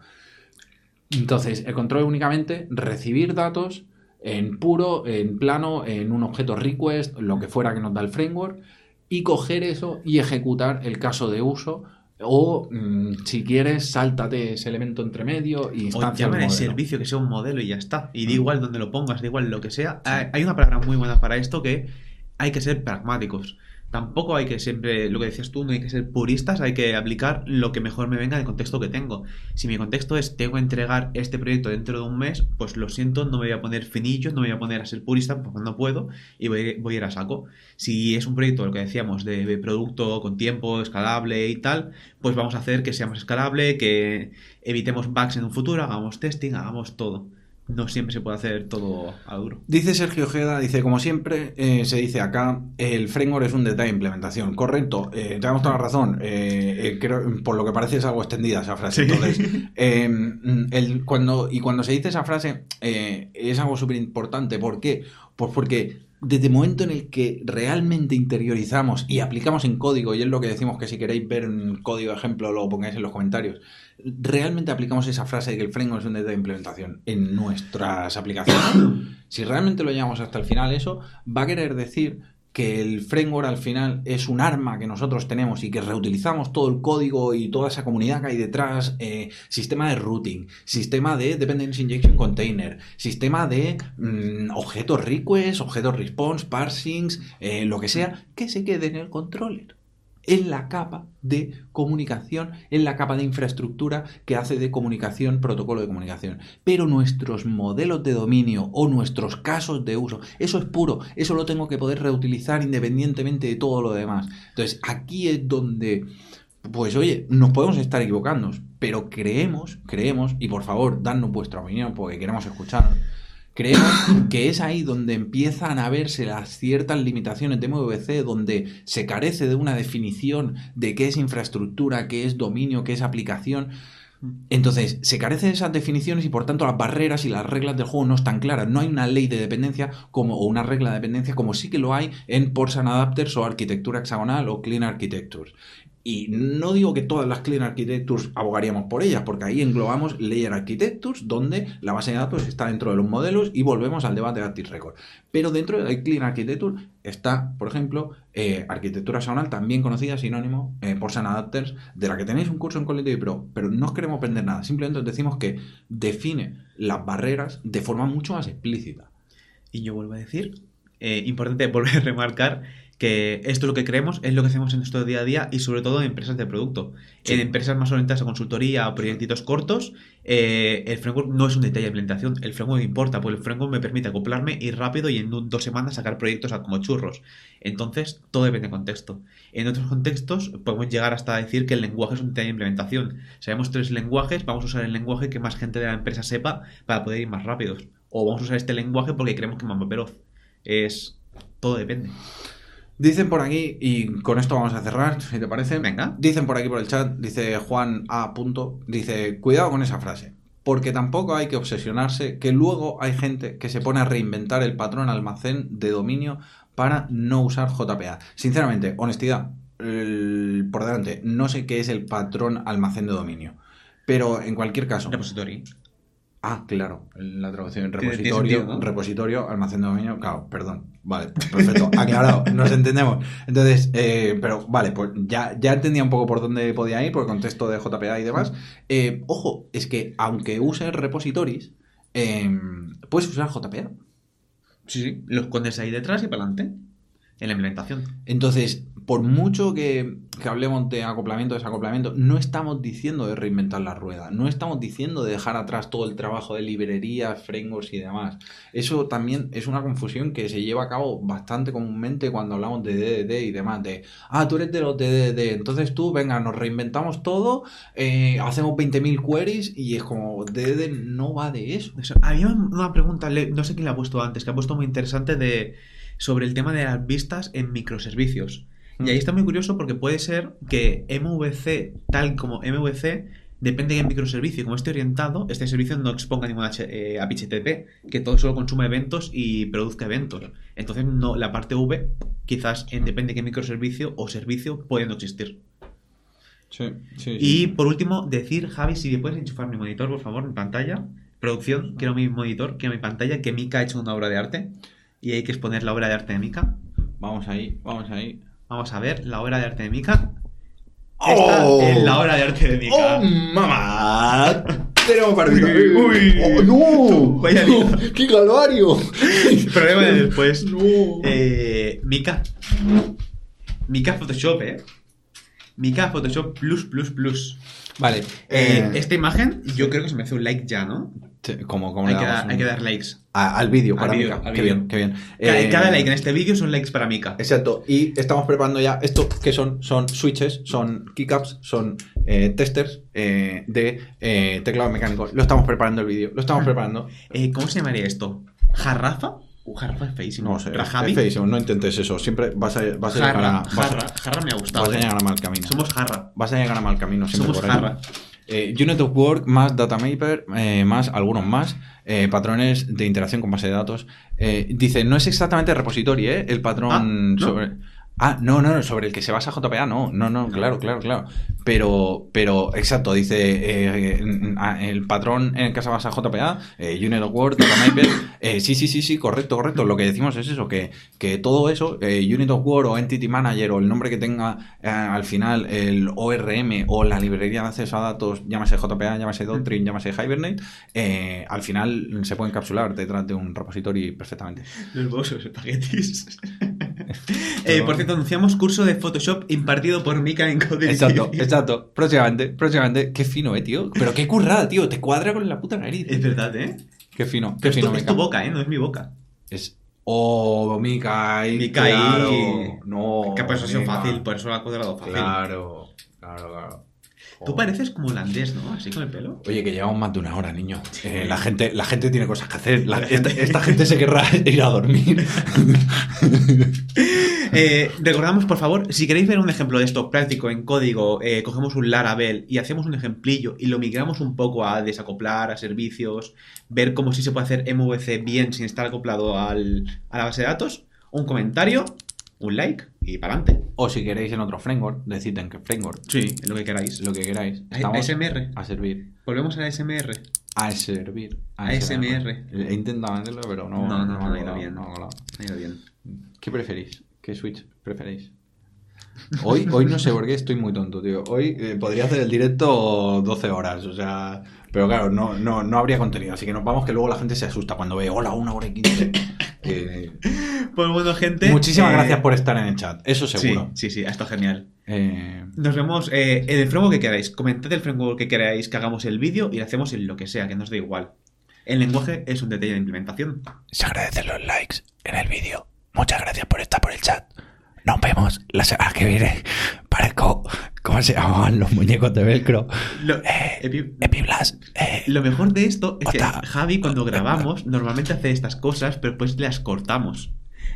Entonces, el control únicamente recibir datos en puro, en plano, en un objeto request, lo que fuera que nos da el framework, y coger eso y ejecutar el caso de uso. O mm, si quieres, sáltate ese elemento entre medio y instancia llama el servicio que sea un modelo y ya está. Y da Mm. igual donde lo pongas, da igual lo que sea. Hay hay una palabra muy buena para esto que hay que ser pragmáticos. Tampoco hay que siempre, lo que decías tú, no hay que ser puristas, hay que aplicar lo que mejor me venga del contexto que tengo. Si mi contexto es tengo que entregar este proyecto dentro de un mes, pues lo siento, no me voy a poner finillo, no me voy a poner a ser purista porque no puedo y voy, voy a ir a saco. Si es un proyecto, lo que decíamos, de producto con tiempo, escalable y tal, pues vamos a hacer que sea más escalable, que evitemos bugs en un futuro, hagamos testing, hagamos todo no siempre se puede hacer todo a duro. Dice Sergio Ojeda, dice, como siempre, eh, se dice acá, el framework es un detalle de implementación. Correcto, eh, tenemos toda la razón. Eh, creo, por lo que parece es algo extendida esa frase. Entonces, el, cuando, y cuando se dice esa frase, es algo súper importante. ¿Por qué? Pues porque desde el momento en el que realmente interiorizamos y aplicamos en código, y es lo que decimos que si queréis ver un código ejemplo lo pongáis en los comentarios, realmente aplicamos esa frase de que el framework es un detalle de implementación en nuestras aplicaciones, si realmente lo llevamos hasta el final, eso va a querer decir que el framework al final es un arma que nosotros tenemos y que reutilizamos todo el código y toda esa comunidad que hay detrás, eh, sistema de routing, sistema de dependency injection container, sistema de mm, objetos request, objetos response, parsings, eh, lo que sea, que se quede en el controller en la capa de comunicación, en la capa de infraestructura que hace de comunicación, protocolo de comunicación. Pero nuestros modelos de dominio o nuestros casos de uso, eso es puro, eso lo tengo que poder reutilizar independientemente de todo lo demás. Entonces, aquí es donde, pues oye, nos podemos estar equivocando, pero creemos, creemos, y por favor, dadnos vuestra opinión porque queremos escuchar Creemos que es ahí donde empiezan a verse las ciertas limitaciones de MVC, donde se carece de una definición de qué es infraestructura, qué es dominio, qué es aplicación. Entonces, se carece de esas definiciones y por tanto las barreras y las reglas del juego no están claras. No hay una ley de dependencia como, o una regla de dependencia como sí que lo hay en Porsan Adapters o arquitectura hexagonal o Clean Architectures. Y no digo que todas las Clean Architectures abogaríamos por ellas, porque ahí englobamos Layer Architectures, donde la base de datos está dentro de los modelos y volvemos al debate de Active Record. Pero dentro de la Clean Architecture está, por ejemplo, eh, arquitectura hexagonal, también conocida, sinónimo, eh, por Sun Adapters, de la que tenéis un curso en Collective Pro, pero no os queremos aprender nada, simplemente os decimos que define las barreras de forma mucho más explícita. Y yo vuelvo a decir, eh, importante volver a remarcar que esto es lo que creemos, es lo que hacemos en nuestro día a día y sobre todo en empresas de producto. En empresas más orientadas a consultoría o proyectitos cortos, eh, el framework no es un detalle de implementación, el framework importa, porque el framework me permite acoplarme y rápido y en dos semanas sacar proyectos como churros. Entonces, todo depende del contexto. En otros contextos podemos llegar hasta decir que el lenguaje es un detalle de implementación. Sabemos tres lenguajes, vamos a usar el lenguaje que más gente de la empresa sepa para poder ir más rápidos. O vamos a usar este lenguaje porque creemos que es más veloz. Es... Todo depende. Dicen por aquí, y con esto vamos a cerrar, si te parece. Venga. Dicen por aquí por el chat, dice Juan A. Punto, dice, cuidado con esa frase, porque tampoco hay que obsesionarse, que luego hay gente que se pone a reinventar el patrón almacén de dominio para no usar JPA. Sinceramente, honestidad, por delante, no sé qué es el patrón almacén de dominio. Pero en cualquier caso. Repository. Ah, claro, la traducción repositorio, repositorio, almacén de dominio, claro, perdón. Vale, perfecto, aclarado, nos entendemos. Entonces, eh, pero vale, pues ya, ya entendía un poco por dónde podía ir, por el contexto de JPA y demás. Eh, ojo, es que aunque uses repositories, em, puedes usar JPA. Sí, sí, los pones ahí detrás y para adelante, en la implementación. Entonces, por mucho que, hablemos de acoplamiento, desacoplamiento, no estamos diciendo de reinventar la rueda, no estamos diciendo de dejar atrás todo el trabajo de librerías, frameworks y demás. Eso también es una confusión que se lleva a cabo bastante comúnmente cuando hablamos de DDD y demás, de, ah, tú eres de los DDD, entonces tú, venga, nos reinventamos todo, eh, hacemos 20.000 queries y es como, DDD no va de eso. Había una pregunta, no sé quién la ha puesto antes, que ha puesto muy interesante de sobre el tema de las vistas en microservicios. Y ahí está muy curioso porque puede ser que MVC, tal como MVC, depende de qué microservicio. Como esté orientado, este servicio no exponga ningún eh, API HTTP, que todo solo consume eventos y produzca eventos. Entonces, no, la parte V, quizás en depende de qué microservicio o servicio puede no existir. Sí, sí, y por último, decir, Javi, si puedes enchufar mi monitor, por favor, en pantalla. Producción, quiero mi monitor, quiero mi pantalla, que Mika ha hecho una obra de arte. Y hay que exponer la obra de arte de Mika. Vamos ahí, vamos ahí. Vamos a ver la obra de arte de Mika. Esta oh. es la obra de arte de Mika. ¡Oh, mamá! Tenemos para Uy, uy. ¡Oh, no! Vaya ¡Qué calvario! Problema de después. No. Eh, Mika. Mica Photoshop, ¿eh? Mica Photoshop Plus Plus Plus. Vale. Eh, eh, esta imagen, yo creo que se me hace un like ya, ¿no? Como, como Hay que, dar, un- hay que dar likes. a- al vídeo, para vídeo, Mica. al Qué bien, qué bien. Ca- Eh, Cada like en este vídeo son likes para Mica. Exacto, y estamos preparando ya esto que son, son switches, son keycaps, son eh, testers eh, de eh, teclado mecánico. Lo estamos preparando el vídeo, lo estamos preparando. Eh, ¿Cómo se llamaría esto? ¿Jarrafa? Uh, jarrafa es feísimo. No sé, ¿Rajabi? es feísimo, no intentes eso, siempre vas a, vas a llegar Jarra, a, vas a- jarra, jarra me ha gustado. vas a ¿eh? llegar a mal camino. Somos jarra. Vas a llegar a mal camino siempre Somos por ahí. jarra. Eh, Unit of Work más Datamaper, eh, más algunos más, eh, patrones de interacción con base de datos. Eh, dice, no es exactamente repository. El patrón Ah, ¿no? sobre... Ah, no, no, sobre el que se basa JPA, no, no, no, claro, claro, claro. Pero, pero, exacto, dice eh, eh, el patrón en el que se basa JPA, eh, Unit Datamaper, eh, sí, sí, sí, sí, correcto, correcto. Lo que decimos es eso, que, que todo eso, Unit of Word o Entity Manager o el nombre que tenga al final el ORM o la librería de acceso a datos, llámase JPA, llámase Doctrine, llámase Hibernate, eh, al final se puede encapsular detrás de un repository perfectamente. Los bolsos espaguetis. eh, por cierto, anunciamos curso de Photoshop impartido por Mika en Code Exacto, exacto. Próximamente, próximamente. Qué fino, eh, tío. Pero qué currada, tío. Te cuadra con la puta nariz. Es verdad, ¿eh? Qué fino, qué Pero fino, esto, es tu boca, ¿eh? No es mi boca. Es. Oh, Mikai. Mikai. Claro. No. que por eso ha sido fácil, por eso lo ha cuadrado fácil. Claro, claro, claro. Tú pareces como holandés, ¿no? Así con el pelo. Oye, que llevamos más de una hora, niño. Eh, la, gente, la gente tiene cosas que hacer. La- esta, esta gente se querrá ir a dormir. Eh, recordamos, por favor, si queréis ver un ejemplo de esto práctico en código, eh, cogemos un Laravel y hacemos un ejemplillo y lo migramos un poco a desacoplar, a servicios, ver cómo sí se puede hacer MVC bien sin estar acoplado al- a la base de datos, un comentario, un like y para adelante. O si queréis en otro framework, decid en qué framework. Sí, en lo que queráis. Lo que queráis. A- Estamos ASMR. a servir. Volvemos a la ASMR. A servir. ASMR. He intentado venderlo, pero no. No, no, no, no ha ido bien. no. Ha ido bien. ¿Qué preferís? ¿Qué Switch preferís? Hoy, hoy no sé por qué estoy muy tonto, tío. Hoy eh, podría hacer el directo 12 horas, o sea. Pero claro, no, no, no habría contenido, así que nos vamos que luego la gente se asusta cuando ve, hola, una hora y quince. Eh, Pues bueno, gente. muchísimas eh, gracias por estar en el chat, eso seguro. Sí, sí, sí, ha estado genial. Eh, Nos vemos eh, en el framework que queráis. Comentad el framework que queráis que hagamos el vídeo y lo hacemos en lo que sea, que nos da igual. El lenguaje es un detalle de implementación. se agradecen los likes en el vídeo. Muchas gracias por estar por el chat. Nos vemos la semana que viene. Parezco, ¿cómo se llamaban los muñecos de velcro? Lo, Eh, Epi- Epiblas. Eh, lo mejor de esto es que. Javi, cuando grabamos, normalmente hace estas cosas, pero después las cortamos.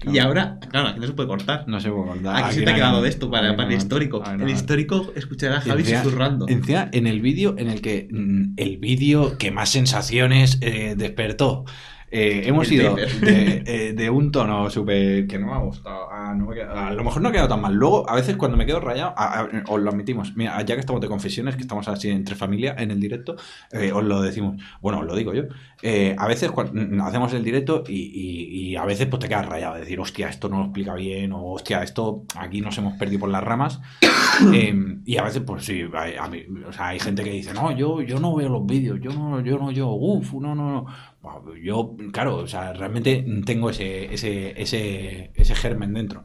Y ahora, claro, aquí no se puede cortar. no sé cómo contar. Aquí se te ha quedado de esto para, para no el histórico. no El histórico escuchará a Javi Encima- susurrando. Encima, en el vídeo en el que mm, el vídeo que más sensaciones eh, despertó. Eh, hemos El ido de, eh, de un tono súper que no me ha gustado. a, no me ha quedado- a lo mejor no ha quedado tan mal. Luego, a veces cuando me quedo rayado, a- a- os lo admitimos. Mira, ya que estamos de confesiones, que estamos así entre familia en el directo, eh, os lo decimos. Bueno, os lo digo yo. Eh, a veces cuan- mm, hacemos el directo y, y- y a veces pues te quedas rayado. de Decir, hostia, esto no lo explica bien. O hostia, esto aquí nos hemos perdido por las ramas. Eh, y a veces, pues sí, hay, a mí- o sea, hay gente que dice, no, yo, yo no veo los vídeos, yo no, yo no, yo, uff, no, no, no. Bueno, yo, claro, o sea, realmente tengo ese, ese, ese, ese germen dentro.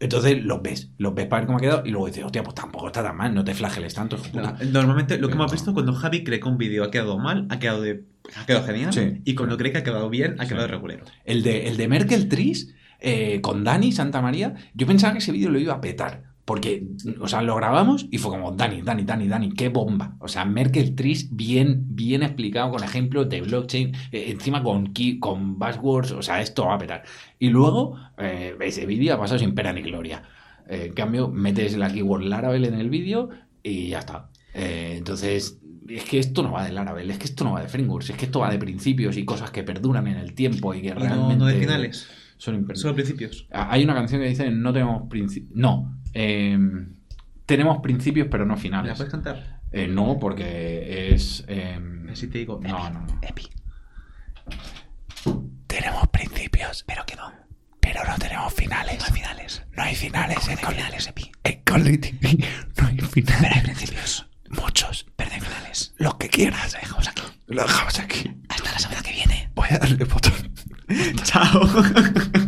Entonces los ves, los ves para ver cómo ha quedado y luego dices, hostia, pues tampoco está tan mal, no te flageles tanto. hijo de No, puta". Normalmente lo que hemos visto cuando Javi cree que un vídeo ha quedado mal, ha quedado de ha quedado genial. Sí. y cuando cree que ha quedado bien, ha Sí. quedado regulero. El de, el de Merkel Tris eh, con Dani Santa María, yo pensaba que ese vídeo lo iba a petar. Porque, o sea, lo grabamos y fue como, Dani, Dani, Dani, Dani, qué bomba. O sea, Merkel Tris bien, bien explicado con ejemplos de blockchain, eh, encima con, key, con buzzwords, o sea, esto va a petar. Y luego, eh, ese vídeo ha pasado sin pena ni gloria. Eh, en cambio, metes la keyword Laravel en el vídeo y ya está. Entonces, es que esto no va de Laravel, es que esto no va de frameworks, es que esto va de principios y cosas que perduran en el tiempo y que Y no, realmente no de finales, son solo principios. Ah, Hay una canción que dice no tenemos principios. No. Eh, tenemos principios pero no ¿Me la finales. puedes cantar? Eh, no, porque es. eh, Así te digo. no, no, no. Epi. Tenemos principios, pero que no. Pero no tenemos finales. No hay finales. No hay finales en finales, Epi. En no hay finales. Pero hay principios. Muchos. Pero no hay finales. Los que quieras. Lo dejamos aquí. Lo dejamos aquí. Hasta la semana que viene. Voy a darle botón. Chao.